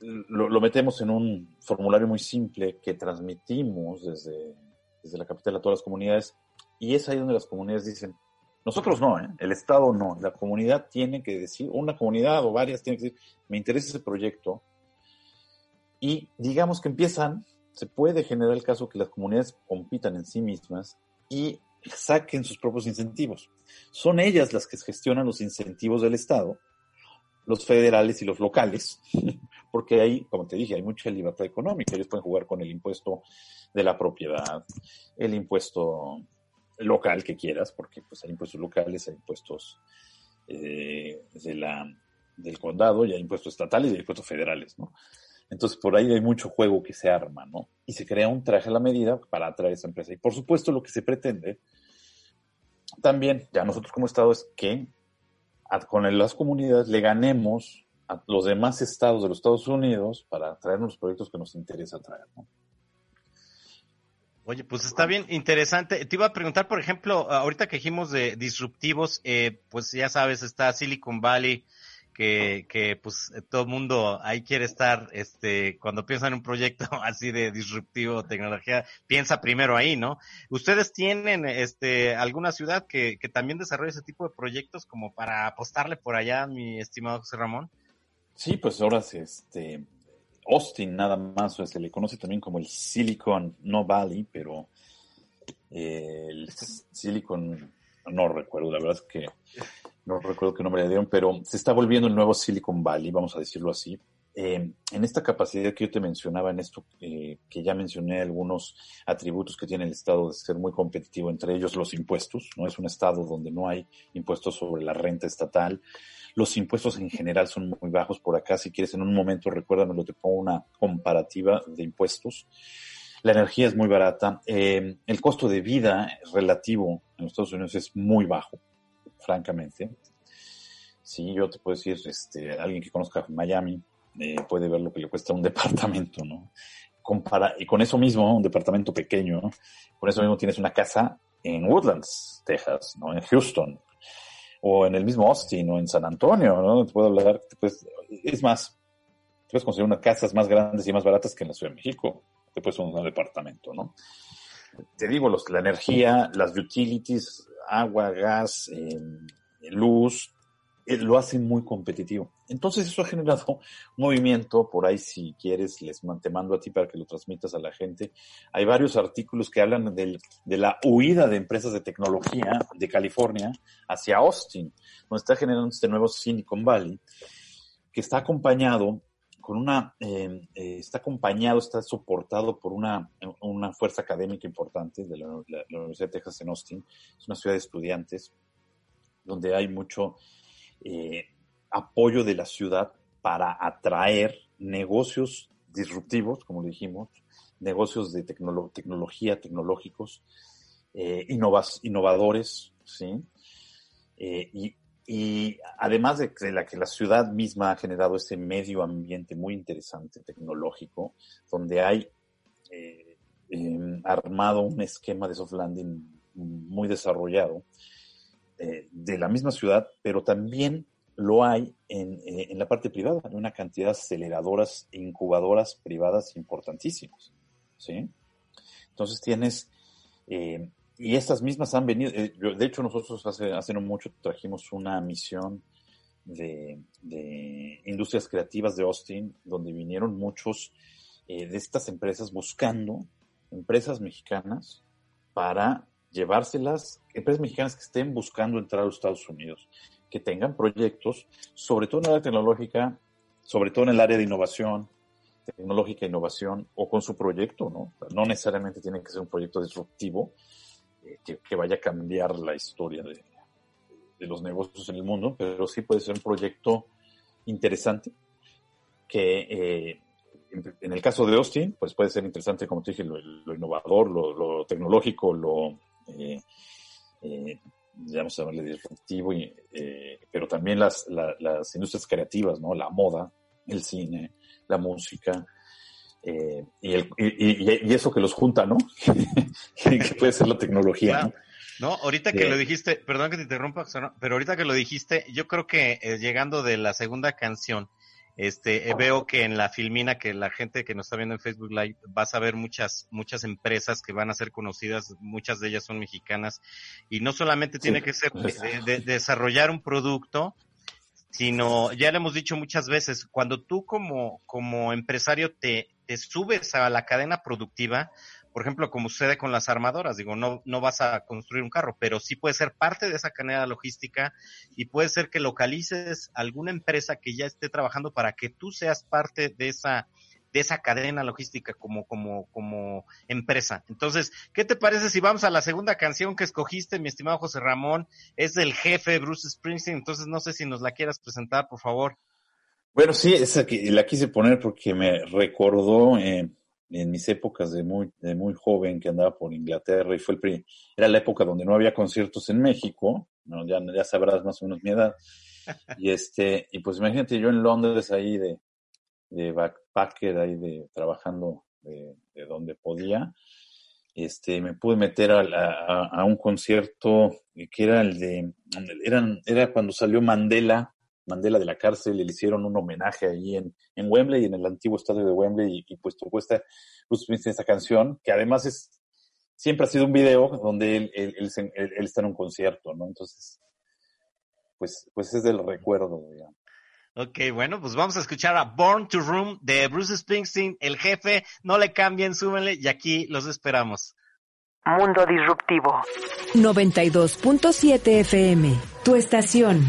lo, lo metemos en un formulario muy simple que transmitimos desde, desde la capital a todas las comunidades y es ahí donde las comunidades dicen, nosotros no, ¿eh? el Estado no, la comunidad tiene que decir, una comunidad o varias tienen que decir, me interesa ese proyecto y digamos que empiezan, se puede generar el caso que las comunidades compitan en sí mismas y saquen sus propios incentivos. Son ellas las que gestionan los incentivos del Estado, los federales y los locales, porque ahí, como te dije, hay mucha libertad económica. Ellos pueden jugar con el impuesto de la propiedad, el impuesto local que quieras, porque pues hay impuestos locales, hay impuestos eh, de la, del condado, y hay impuestos estatales y hay impuestos federales, ¿no? Entonces, por ahí hay mucho juego que se arma, ¿no? Y se crea un traje a la medida para atraer esa empresa. Y por supuesto, lo que se pretende también, ya nosotros como Estado, es que con las comunidades le ganemos a los demás estados de los Estados Unidos para traernos los proyectos que nos interesa traer, ¿no? Oye, pues está bien interesante. Te iba a preguntar, por ejemplo, ahorita que dijimos de disruptivos, eh, pues ya sabes, está Silicon Valley, que, que pues todo el mundo ahí quiere estar, este, cuando piensa en un proyecto así de disruptivo, tecnología, piensa primero ahí, ¿no? ¿Ustedes tienen, este, alguna ciudad que, que también desarrolle ese tipo de proyectos como para apostarle por allá, mi estimado José Ramón? Sí, pues ahora sí, este, Austin nada más, o se le conoce también como el Silicon, no Valley, pero eh, el Silicon, no recuerdo, la verdad es que no recuerdo qué nombre le dieron, pero se está volviendo el nuevo Silicon Valley, vamos a decirlo así. Eh, en esta capacidad que yo te mencionaba, en esto eh, que ya mencioné, algunos atributos que tiene el Estado de ser muy competitivo, entre ellos los impuestos, ¿no? Es un Estado donde no hay impuestos sobre la renta estatal. Los impuestos en general son muy bajos por acá. Si quieres, en un momento, recuérdamelo, te pongo una comparativa de impuestos. La energía es muy barata. Eh, el costo de vida relativo en los Estados Unidos es muy bajo, francamente. Sí, yo te puedo decir, este, alguien que conozca Miami eh, puede ver lo que le cuesta un departamento, ¿no? Compara y con eso mismo, un departamento pequeño, ¿no? con eso mismo tienes una casa en Woodlands, Texas, ¿no? En Houston, o en el mismo Austin, o en San Antonio, ¿no? Te puedo hablar, te puedes- es más, puedes conseguir unas casas más grandes y más baratas que en la Ciudad de México, te puedes un departamento, ¿no? Te digo, los, la energía, las utilities, agua, gas, eh, luz, lo hacen muy competitivo. Entonces eso ha generado movimiento, por ahí si quieres, les te mando a ti para que lo transmitas a la gente. Hay varios artículos que hablan del- de la huida de empresas de tecnología de California hacia Austin, donde está generando este nuevo Silicon Valley, que está acompañado con una, eh, eh, está acompañado, está soportado por una, una fuerza académica importante de la Universidad de Texas en Austin. Es una ciudad de estudiantes donde hay mucho eh, apoyo de la ciudad para atraer negocios disruptivos, como dijimos, negocios de tecnolo- tecnología, tecnológicos, eh, innovadores, ¿sí? Eh, y, además de que, la, que la ciudad misma ha generado este medio ambiente muy interesante, tecnológico, donde hay eh, armado un esquema de soft landing muy desarrollado eh, de la misma ciudad, pero también lo hay en, eh, en la parte privada, hay una cantidad de aceleradoras incubadoras privadas importantísimas, ¿sí? Entonces tienes, eh, y estas mismas han venido, de hecho nosotros hace, hace no mucho trajimos una misión de, de industrias creativas de Austin, donde vinieron muchos de estas empresas buscando empresas mexicanas para llevárselas, empresas mexicanas que estén buscando entrar a los Estados Unidos, que tengan proyectos, sobre todo en el área tecnológica, sobre todo en el área de innovación, tecnológica, innovación, o con su proyecto, ¿no? No necesariamente tiene que ser un proyecto disruptivo eh, que, vaya a cambiar la historia de, los negocios en el mundo, pero sí puede ser un proyecto interesante que eh, en, el caso de Austin, pues puede ser interesante, como te dije, lo, lo innovador, lo, lo tecnológico, lo, eh, eh, vamos a llamarle disruptivo, y, eh, pero también las, la- las industrias creativas, ¿no? La moda, el cine, la música, eh, y, el- y, eso que los junta, ¿no? que puede ser la tecnología, ¿no? No, ahorita que Eh, lo dijiste, perdón que te interrumpa, pero ahorita que lo dijiste, yo creo que llegando de la segunda canción, este, eh, veo que en la filmina que la gente que nos está viendo en Facebook Live vas a ver muchas, muchas empresas que van a ser conocidas, muchas de ellas son mexicanas, y no solamente tiene Sí. que ser de- de- desarrollar un producto, sino, ya le hemos dicho muchas veces, cuando tú como, como empresario te, te subes a la cadena productiva, por ejemplo, como sucede con las armadoras, digo, no, no vas a construir un carro, pero sí puede ser parte de esa cadena logística y puede ser que localices alguna empresa que ya esté trabajando para que tú seas parte de esa de esa cadena logística como como como empresa. Entonces, ¿qué te parece si vamos a la segunda canción que escogiste, mi estimado José Ramón? Es del jefe Bruce Springsteen, entonces no sé si nos la quieras presentar, por favor. Bueno, sí, esa que la quise poner porque me recordó eh, en mis épocas de muy, de muy joven que andaba por Inglaterra y fue el pri- era la época donde no había conciertos en México, ¿no? ya, ya sabrás más o menos mi edad. Y este, y pues imagínate yo en Londres ahí de, de backpacker, ahí de trabajando de, de donde podía. Este, me pude meter a, la- a, a un concierto que era el de, eran, era cuando salió Mandela, Mandela de la cárcel, y le hicieron un homenaje ahí en, en Wembley, en el antiguo estadio de Wembley, y, y pues tocó esta, Bruce Springsteen esta canción, que además es, siempre ha sido un video donde él, él, él se- él- él está en un concierto, ¿no? Entonces, pues, pues es del recuerdo, digamos. Ok, bueno, pues vamos a escuchar a Born to Room de Bruce Springsteen, el jefe. No le cambien, súbenle y aquí los esperamos. Mundo Disruptivo. 92.7 FM. Tu estación.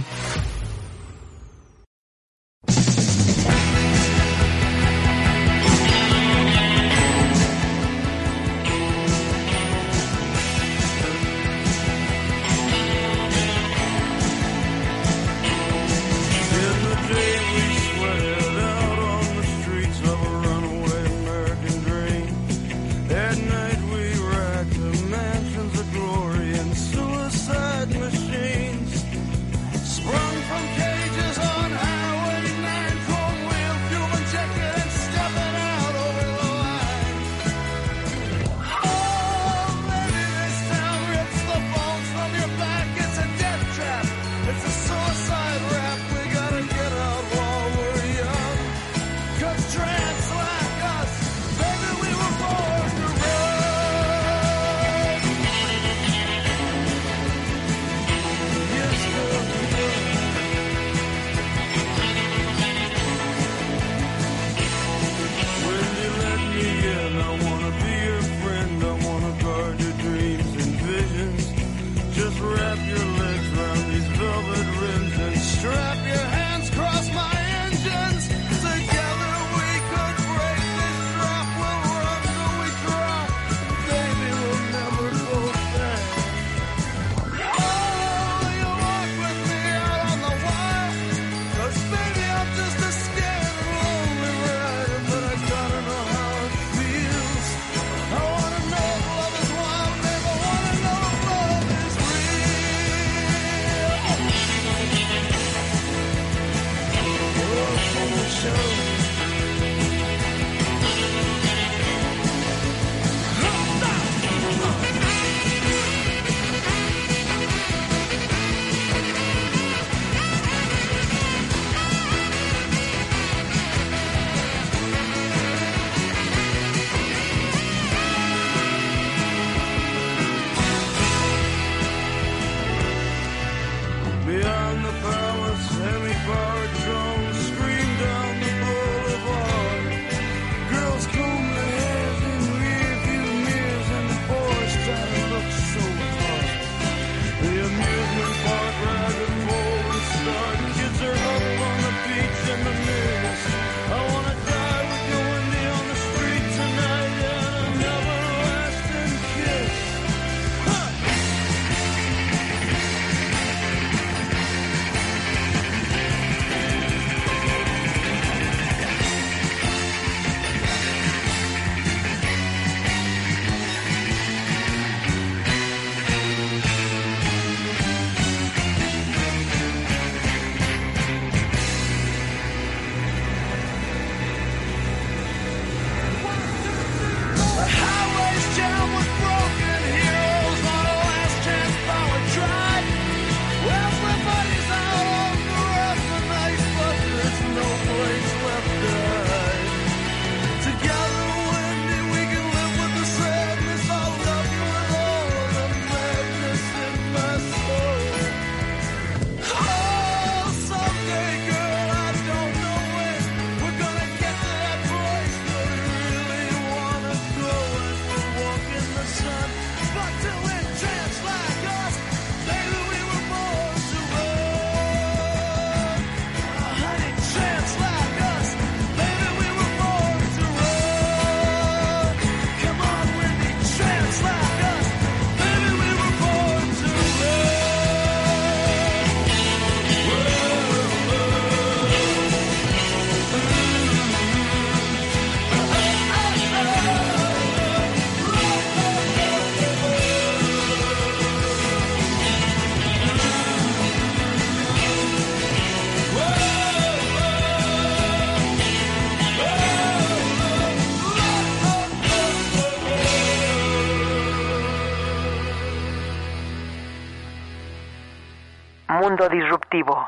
Mundo Disruptivo.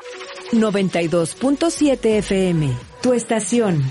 92.7 FM, tu estación.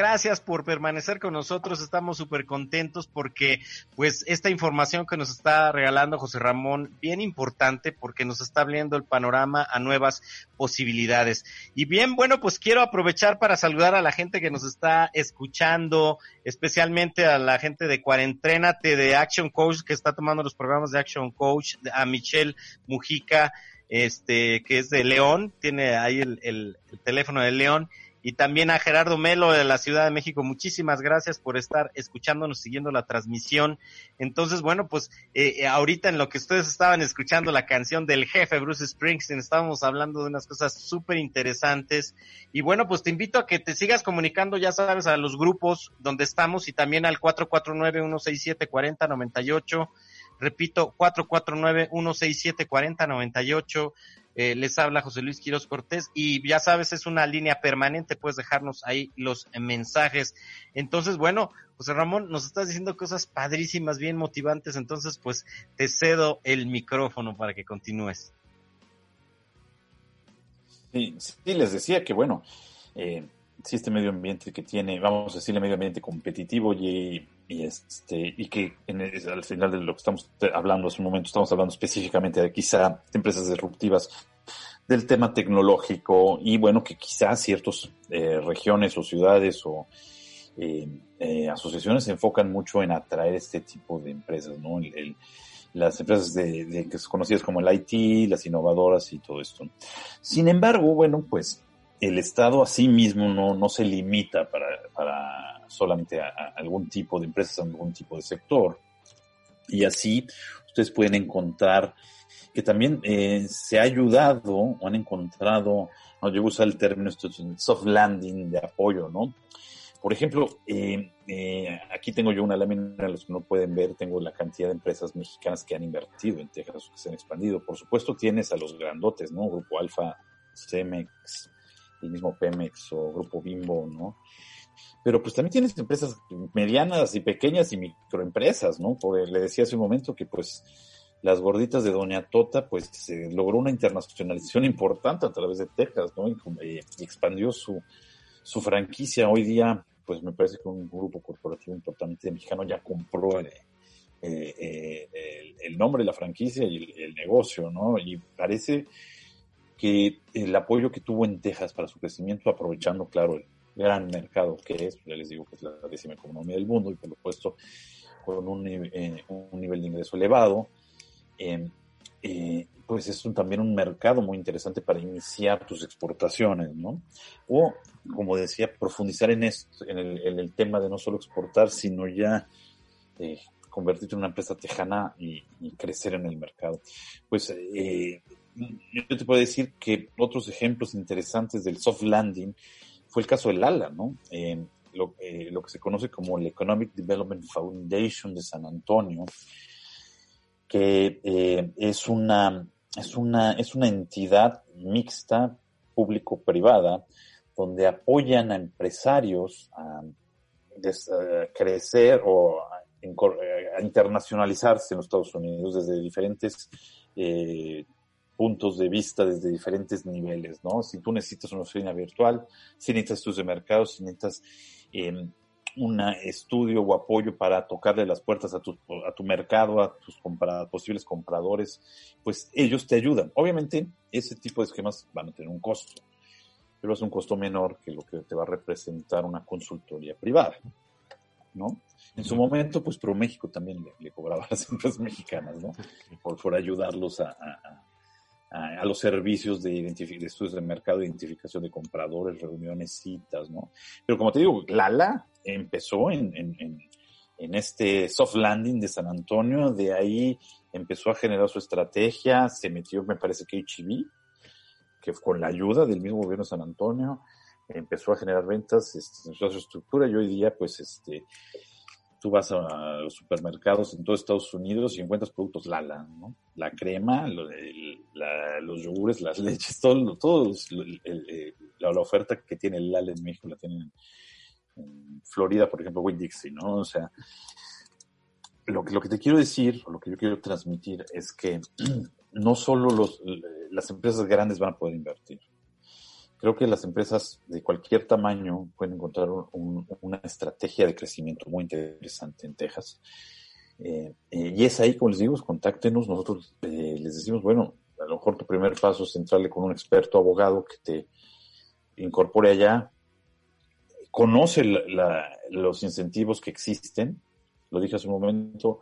Gracias por permanecer con nosotros. Estamos súper contentos porque, pues, esta información que nos está regalando José Ramón, bien importante porque nos está abriendo el panorama a nuevas posibilidades. Y bien, bueno, pues quiero aprovechar para saludar a la gente que nos está escuchando, especialmente a la gente de Cuarentrénate de Action Coach que está tomando los programas de Action Coach, a Michelle Mujica, este, que es de León, tiene ahí el, el- el teléfono de León, y también a Gerardo Melo de la Ciudad de México. Muchísimas gracias por estar escuchándonos, siguiendo la transmisión. Entonces, bueno, pues eh, eh, ahorita en lo que ustedes estaban escuchando la canción del jefe Bruce Springsteen, estábamos hablando de unas cosas súper interesantes. Y bueno, pues te invito a que te sigas comunicando, ya sabes, a los grupos donde estamos y también al 449-167-4098. Repito, 449-167-4098. Eh, les habla José Luis Quiroz Cortés y ya sabes, es una línea permanente, puedes dejarnos ahí los mensajes. Entonces, bueno, José Ramón, nos estás diciendo cosas padrísimas, bien motivantes, entonces pues te cedo el micrófono para que continúes. Sí, sí, les decía que, bueno, eh, sí, este medio ambiente que tiene, vamos a decirle medio ambiente competitivo y, y este y que en al final de lo que estamos hablando hace un momento, estamos hablando específicamente de quizá empresas disruptivas del tema tecnológico y bueno, que quizá ciertas regiones o ciudades o eh, eh, asociaciones se enfocan mucho en atraer este tipo de empresas, ¿no? El- las empresas de, de conocidas como el IT, las innovadoras y todo esto. Sin embargo, bueno, pues el Estado a sí mismo no, no se limita para, para solamente a, a algún tipo de empresas, a algún tipo de sector. Y así ustedes pueden encontrar que también eh, se ha ayudado o han encontrado, no, yo uso el término esto es un soft landing de apoyo, ¿no? Por ejemplo, eh, eh, aquí tengo yo una lámina, los que no pueden ver, tengo la cantidad de empresas mexicanas que han invertido en Texas, que se han expandido. Por supuesto, tienes a los grandotes, ¿no? Grupo Alfa, Cemex, el mismo Pemex o Grupo Bimbo, ¿no? Pero pues también tienes empresas medianas y pequeñas y microempresas, ¿no? Porque le decía hace un momento que pues las gorditas de Doña Tota, pues logró una internacionalización importante a través de Texas, ¿no? Y, expandió su, su franquicia. Hoy día, pues me parece que un grupo corporativo importante mexicano ya compró el, eh, eh, el, el nombre de la franquicia y el, el, negocio, ¿no? Y parece que el apoyo que tuvo en Texas para su crecimiento, aprovechando, claro, el gran mercado que es, ya les digo que es la décima economía del mundo y por supuesto con un, eh, un nivel de ingreso elevado, eh, pues es un, también un mercado muy interesante para iniciar tus exportaciones, ¿no? O, como decía, profundizar en esto, en el, en el tema de no solo exportar, sino ya eh, convertirte en una empresa tejana y, y, crecer en el mercado. Pues eh, yo te puedo decir que otros ejemplos interesantes del soft landing fue el caso del ALA, ¿no? Eh, lo, eh, lo, que se conoce como el Economic Development Foundation de San Antonio, que eh, es, una, es, una, es una entidad mixta público-privada donde apoyan a empresarios a, crecer o a, internacionalizarse en los Estados Unidos desde diferentes puntos de vista desde diferentes niveles, ¿no? Si tú necesitas una oficina virtual, si necesitas estudios de mercado, si necesitas eh, un estudio o apoyo para tocarle las puertas a tu, a tu mercado, a tus compra, posibles compradores, pues ellos te ayudan. Obviamente, ese tipo de esquemas van a tener un costo, pero es un costo menor que lo que te va a representar una consultoría privada, ¿no? En su momento, pues ProMéxico también le, le, cobraba a las empresas mexicanas, ¿no? Por, por ayudarlos a, a a, los servicios de, de, estudios de mercado, identificación de compradores, reuniones, citas, ¿no? Pero como te digo, Lala empezó en, en, en, en este soft landing de San Antonio, de ahí empezó a generar su estrategia, se metió, me parece que HB, que con la ayuda del mismo gobierno de San Antonio, empezó a generar ventas, este, su estructura y hoy día, pues, este, tú vas a los supermercados en todo Estados Unidos y encuentras productos Lala, ¿no? La crema, los yogures, las leches, todo, todo el, el, la, la, oferta que tiene Lala en México la tienen en, en Florida, por ejemplo, Winn Dixie, ¿no? O sea, lo que, lo que te quiero decir, o lo que yo quiero transmitir es que no solo los, las empresas grandes van a poder invertir creo que las empresas de cualquier tamaño pueden encontrar un, una estrategia de crecimiento muy interesante en Texas. Eh, eh, y es ahí, como les digo, contáctenos, nosotros eh, les decimos, bueno, a lo mejor tu primer paso es entrarle con un experto abogado que te incorpore allá, conoce los incentivos que existen, lo dije hace un momento,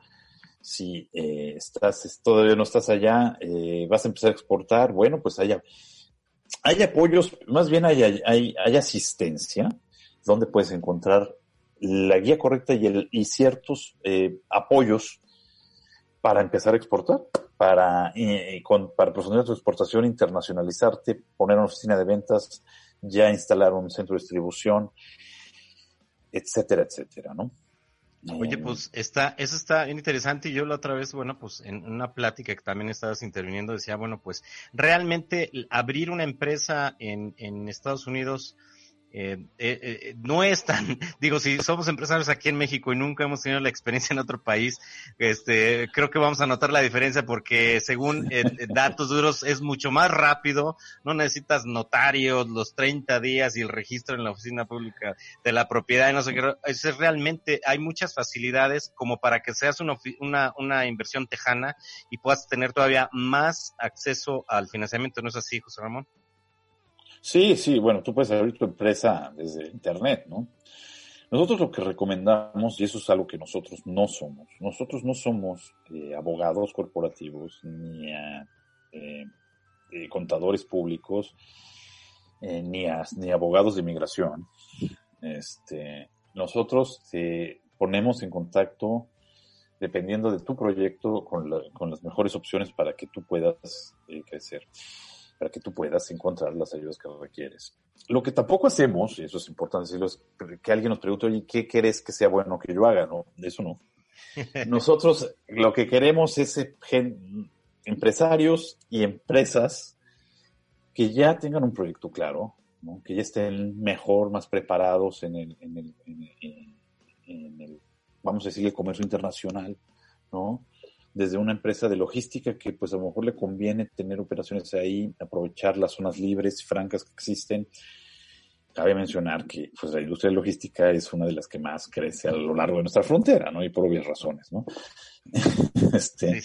si estás todavía no estás allá, vas a empezar a exportar, bueno, pues allá hay apoyos, más bien hay, hay, asistencia, donde puedes encontrar la guía correcta y, el, ciertos eh, apoyos para empezar a exportar, para, eh, para profundizar tu exportación, internacionalizarte, poner una oficina de ventas, ya instalar un centro de distribución, etcétera, etcétera, ¿no? Oye, pues está, eso está bien interesante. Y yo la otra vez, bueno, pues en una plática que también estabas interviniendo decía, bueno, pues realmente abrir una empresa en, en Estados Unidos eh, eh, eh, no es tan, digo, si somos empresarios aquí en México y nunca hemos tenido la experiencia en otro país, este, creo que vamos a notar la diferencia porque según eh, datos duros es mucho más rápido, no necesitas notarios, los 30 días y el registro en la oficina pública de la propiedad y no sé qué, es realmente, hay muchas facilidades como para que seas una, una, una inversión tejana y puedas tener todavía más acceso al financiamiento, ¿no es así, José Ramón? Sí, sí, bueno, tú puedes abrir tu empresa desde Internet, ¿no? Nosotros lo que recomendamos, y eso es algo que nosotros no somos, nosotros no somos eh, abogados corporativos ni eh, eh, contadores públicos, ni, a, ni abogados de inmigración. Este, nosotros te ponemos en contacto dependiendo de tu proyecto, con, la- con las mejores opciones para que tú puedas eh, crecer, para que tú puedas encontrar las ayudas que requieres. Lo que tampoco hacemos, y eso es importante decirlo, es que alguien nos pregunte, oye, ¿qué quieres que sea bueno que yo haga? No, eso no. Nosotros lo que queremos es gen- empresarios y empresas que ya tengan un proyecto claro, ¿no? que ya estén mejor, más preparados en el, en el, en el- en el, vamos a decir, el comercio internacional, ¿no? Desde una empresa de logística que pues a lo mejor le conviene tener operaciones ahí, aprovechar las zonas libres y francas que existen. Cabe mencionar que pues, la industria de logística es una de las que más crece a lo largo de nuestra frontera, ¿no? Y por obvias razones, ¿no? este,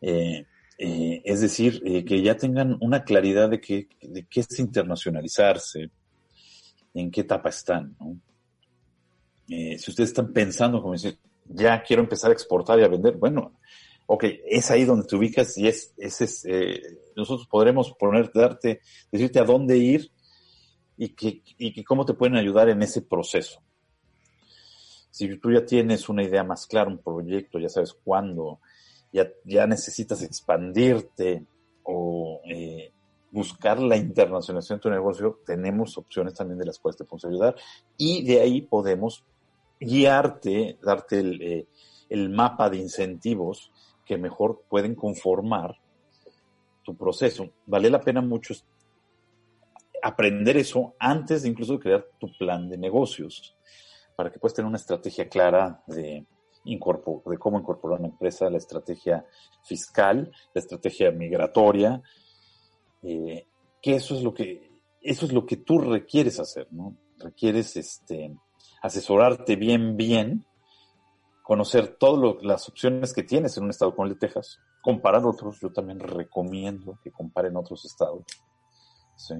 eh, eh, es decir, eh, que ya tengan una claridad de qué de qué es internacionalizarse, en qué etapa están, ¿no? Si ustedes están pensando, como decir, ya quiero empezar a exportar y a vender, bueno, ok, es ahí donde te ubicas y es, es, eh, nosotros podremos poner, darte, decirte a dónde ir y que, y que cómo te pueden ayudar en ese proceso. Si tú ya tienes una idea más clara, un proyecto, ya sabes cuándo, ya, ya necesitas expandirte o eh, buscar la internacionalización de tu negocio, tenemos opciones también de las cuales te podemos ayudar y de ahí podemos guiarte, darte el, eh, el mapa de incentivos que mejor pueden conformar tu proceso. Vale la pena mucho aprender eso antes de incluso crear tu plan de negocios, para que puedas tener una estrategia clara de cómo incorporar una empresa, la estrategia fiscal, la estrategia migratoria, eh, que eso es lo que eso es lo que tú requieres hacer, ¿no? Requieres este asesorarte bien, bien, conocer todas las opciones que tienes en un estado como el de Texas, comparar otros, yo también recomiendo que comparen otros estados, ¿sí?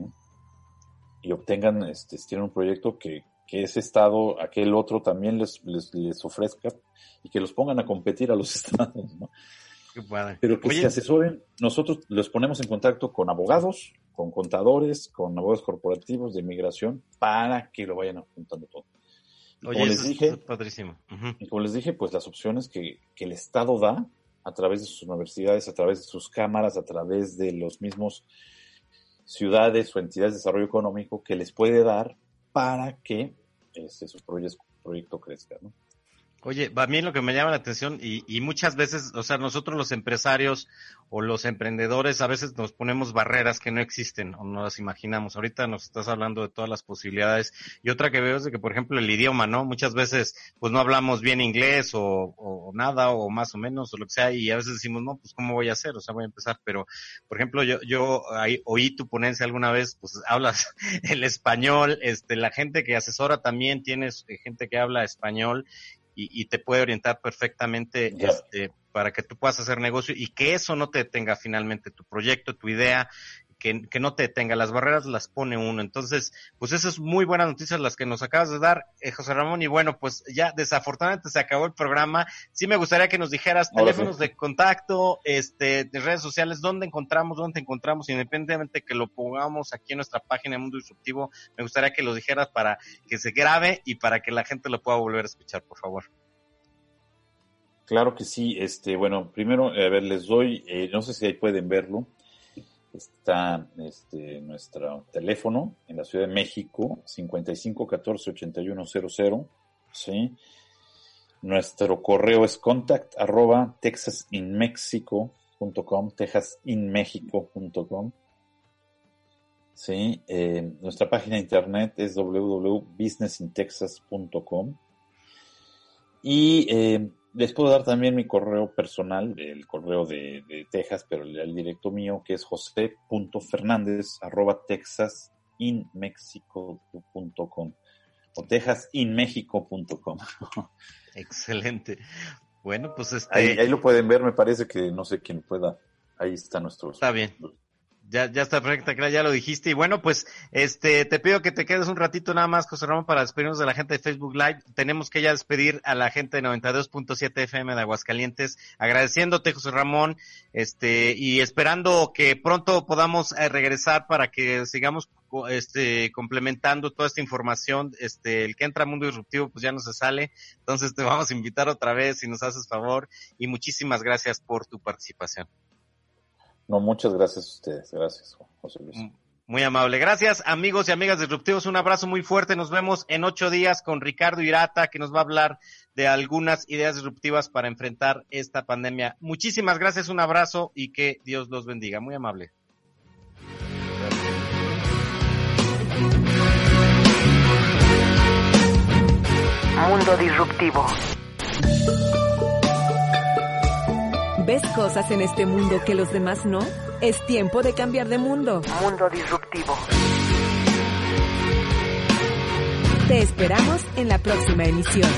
Y obtengan, este, si tienen un proyecto que, que ese estado, aquel otro también les, les, les ofrezca y que los pongan a competir a los estados, ¿no? Qué padre. Pero que Oye, se asesoren, nosotros los ponemos en contacto con abogados, con contadores, con abogados corporativos de inmigración, para que lo vayan apuntando todo. Oye, como les eso dije, es padrísimo. Y como les dije, pues las opciones que, que el Estado da a través de sus universidades, a través de sus cámaras, a través de los mismos ciudades o entidades de desarrollo económico que les puede dar para que este, su proyecto, proyecto crezca, ¿no? Oye, a mí lo que me llama la atención y, y muchas veces, o sea, nosotros los empresarios o los emprendedores a veces nos ponemos barreras que no existen o no las imaginamos. Ahorita nos estás hablando de todas las posibilidades y otra que veo es de que, por ejemplo, el idioma, ¿no? Muchas veces, pues no hablamos bien inglés o, o nada o más o menos o lo que sea y a veces decimos, no, pues cómo voy a hacer, o sea, voy a empezar. Pero, por ejemplo, yo, yo ahí oí tu ponencia alguna vez, pues hablas el español, este, la gente que asesora también tienes eh, gente que habla español y, y te puede orientar perfectamente este, para que tú puedas hacer negocio y que eso no te detenga finalmente tu proyecto, tu idea, que, que no te detenga. Las barreras las pone uno. Entonces, pues esas es muy buenas noticias las que nos acabas de dar, eh, José Ramón. Y bueno, pues ya desafortunadamente se acabó el programa. Sí me gustaría que nos dijeras teléfonos sí. de contacto, este, de redes sociales, dónde encontramos, dónde te encontramos, independientemente que lo pongamos aquí en nuestra página de Mundo Disruptivo. Me gustaría que lo dijeras para que se grabe y para que la gente lo pueda volver a escuchar, por favor. Claro que sí. Este, bueno, primero, a ver, les doy, eh, no sé si ahí pueden verlo. Está este, nuestro teléfono en la Ciudad de México, 55 14 81 00. ¿sí? Nuestro correo es contact arroba texasinmexico.com, texasinmexico.com. Sí, eh, nuestra página de internet es www.businessintexas.com. Y eh, les puedo dar también mi correo personal, el correo de, de Texas, pero el, el directo mío, que es jose.fernández arroba texasinmexico.com o texasinmexico.com. Excelente. Bueno, pues este. Ahí, ahí lo pueden ver, me parece que no sé quién pueda. Ahí está nuestro. Está bien. Ya, ya está perfecta, ya lo dijiste. Y bueno, pues, este, te pido que te quedes un ratito nada más, José Ramón, para despedirnos de la gente de Facebook Live. Tenemos que ya despedir a la gente de 92.7 FM de Aguascalientes, agradeciéndote, José Ramón, este, y esperando que pronto podamos eh, regresar para que sigamos este, complementando toda esta información. Este, el que entra a Mundo Disruptivo, pues ya no se sale. Entonces te vamos a invitar otra vez si nos haces favor. Y muchísimas gracias por tu participación. No, muchas gracias a ustedes. Gracias, José Luis. Muy amable. Gracias, amigos y amigas disruptivos. Un abrazo muy fuerte. Nos vemos en ocho días con Ricardo Irata, que nos va a hablar de algunas ideas disruptivas para enfrentar esta pandemia. Muchísimas gracias, un abrazo y que Dios los bendiga. Muy amable. Mundo Disruptivo. ¿Ves cosas en este mundo que los demás no? Es tiempo de cambiar de mundo. Mundo Disruptivo. Te esperamos en la próxima emisión.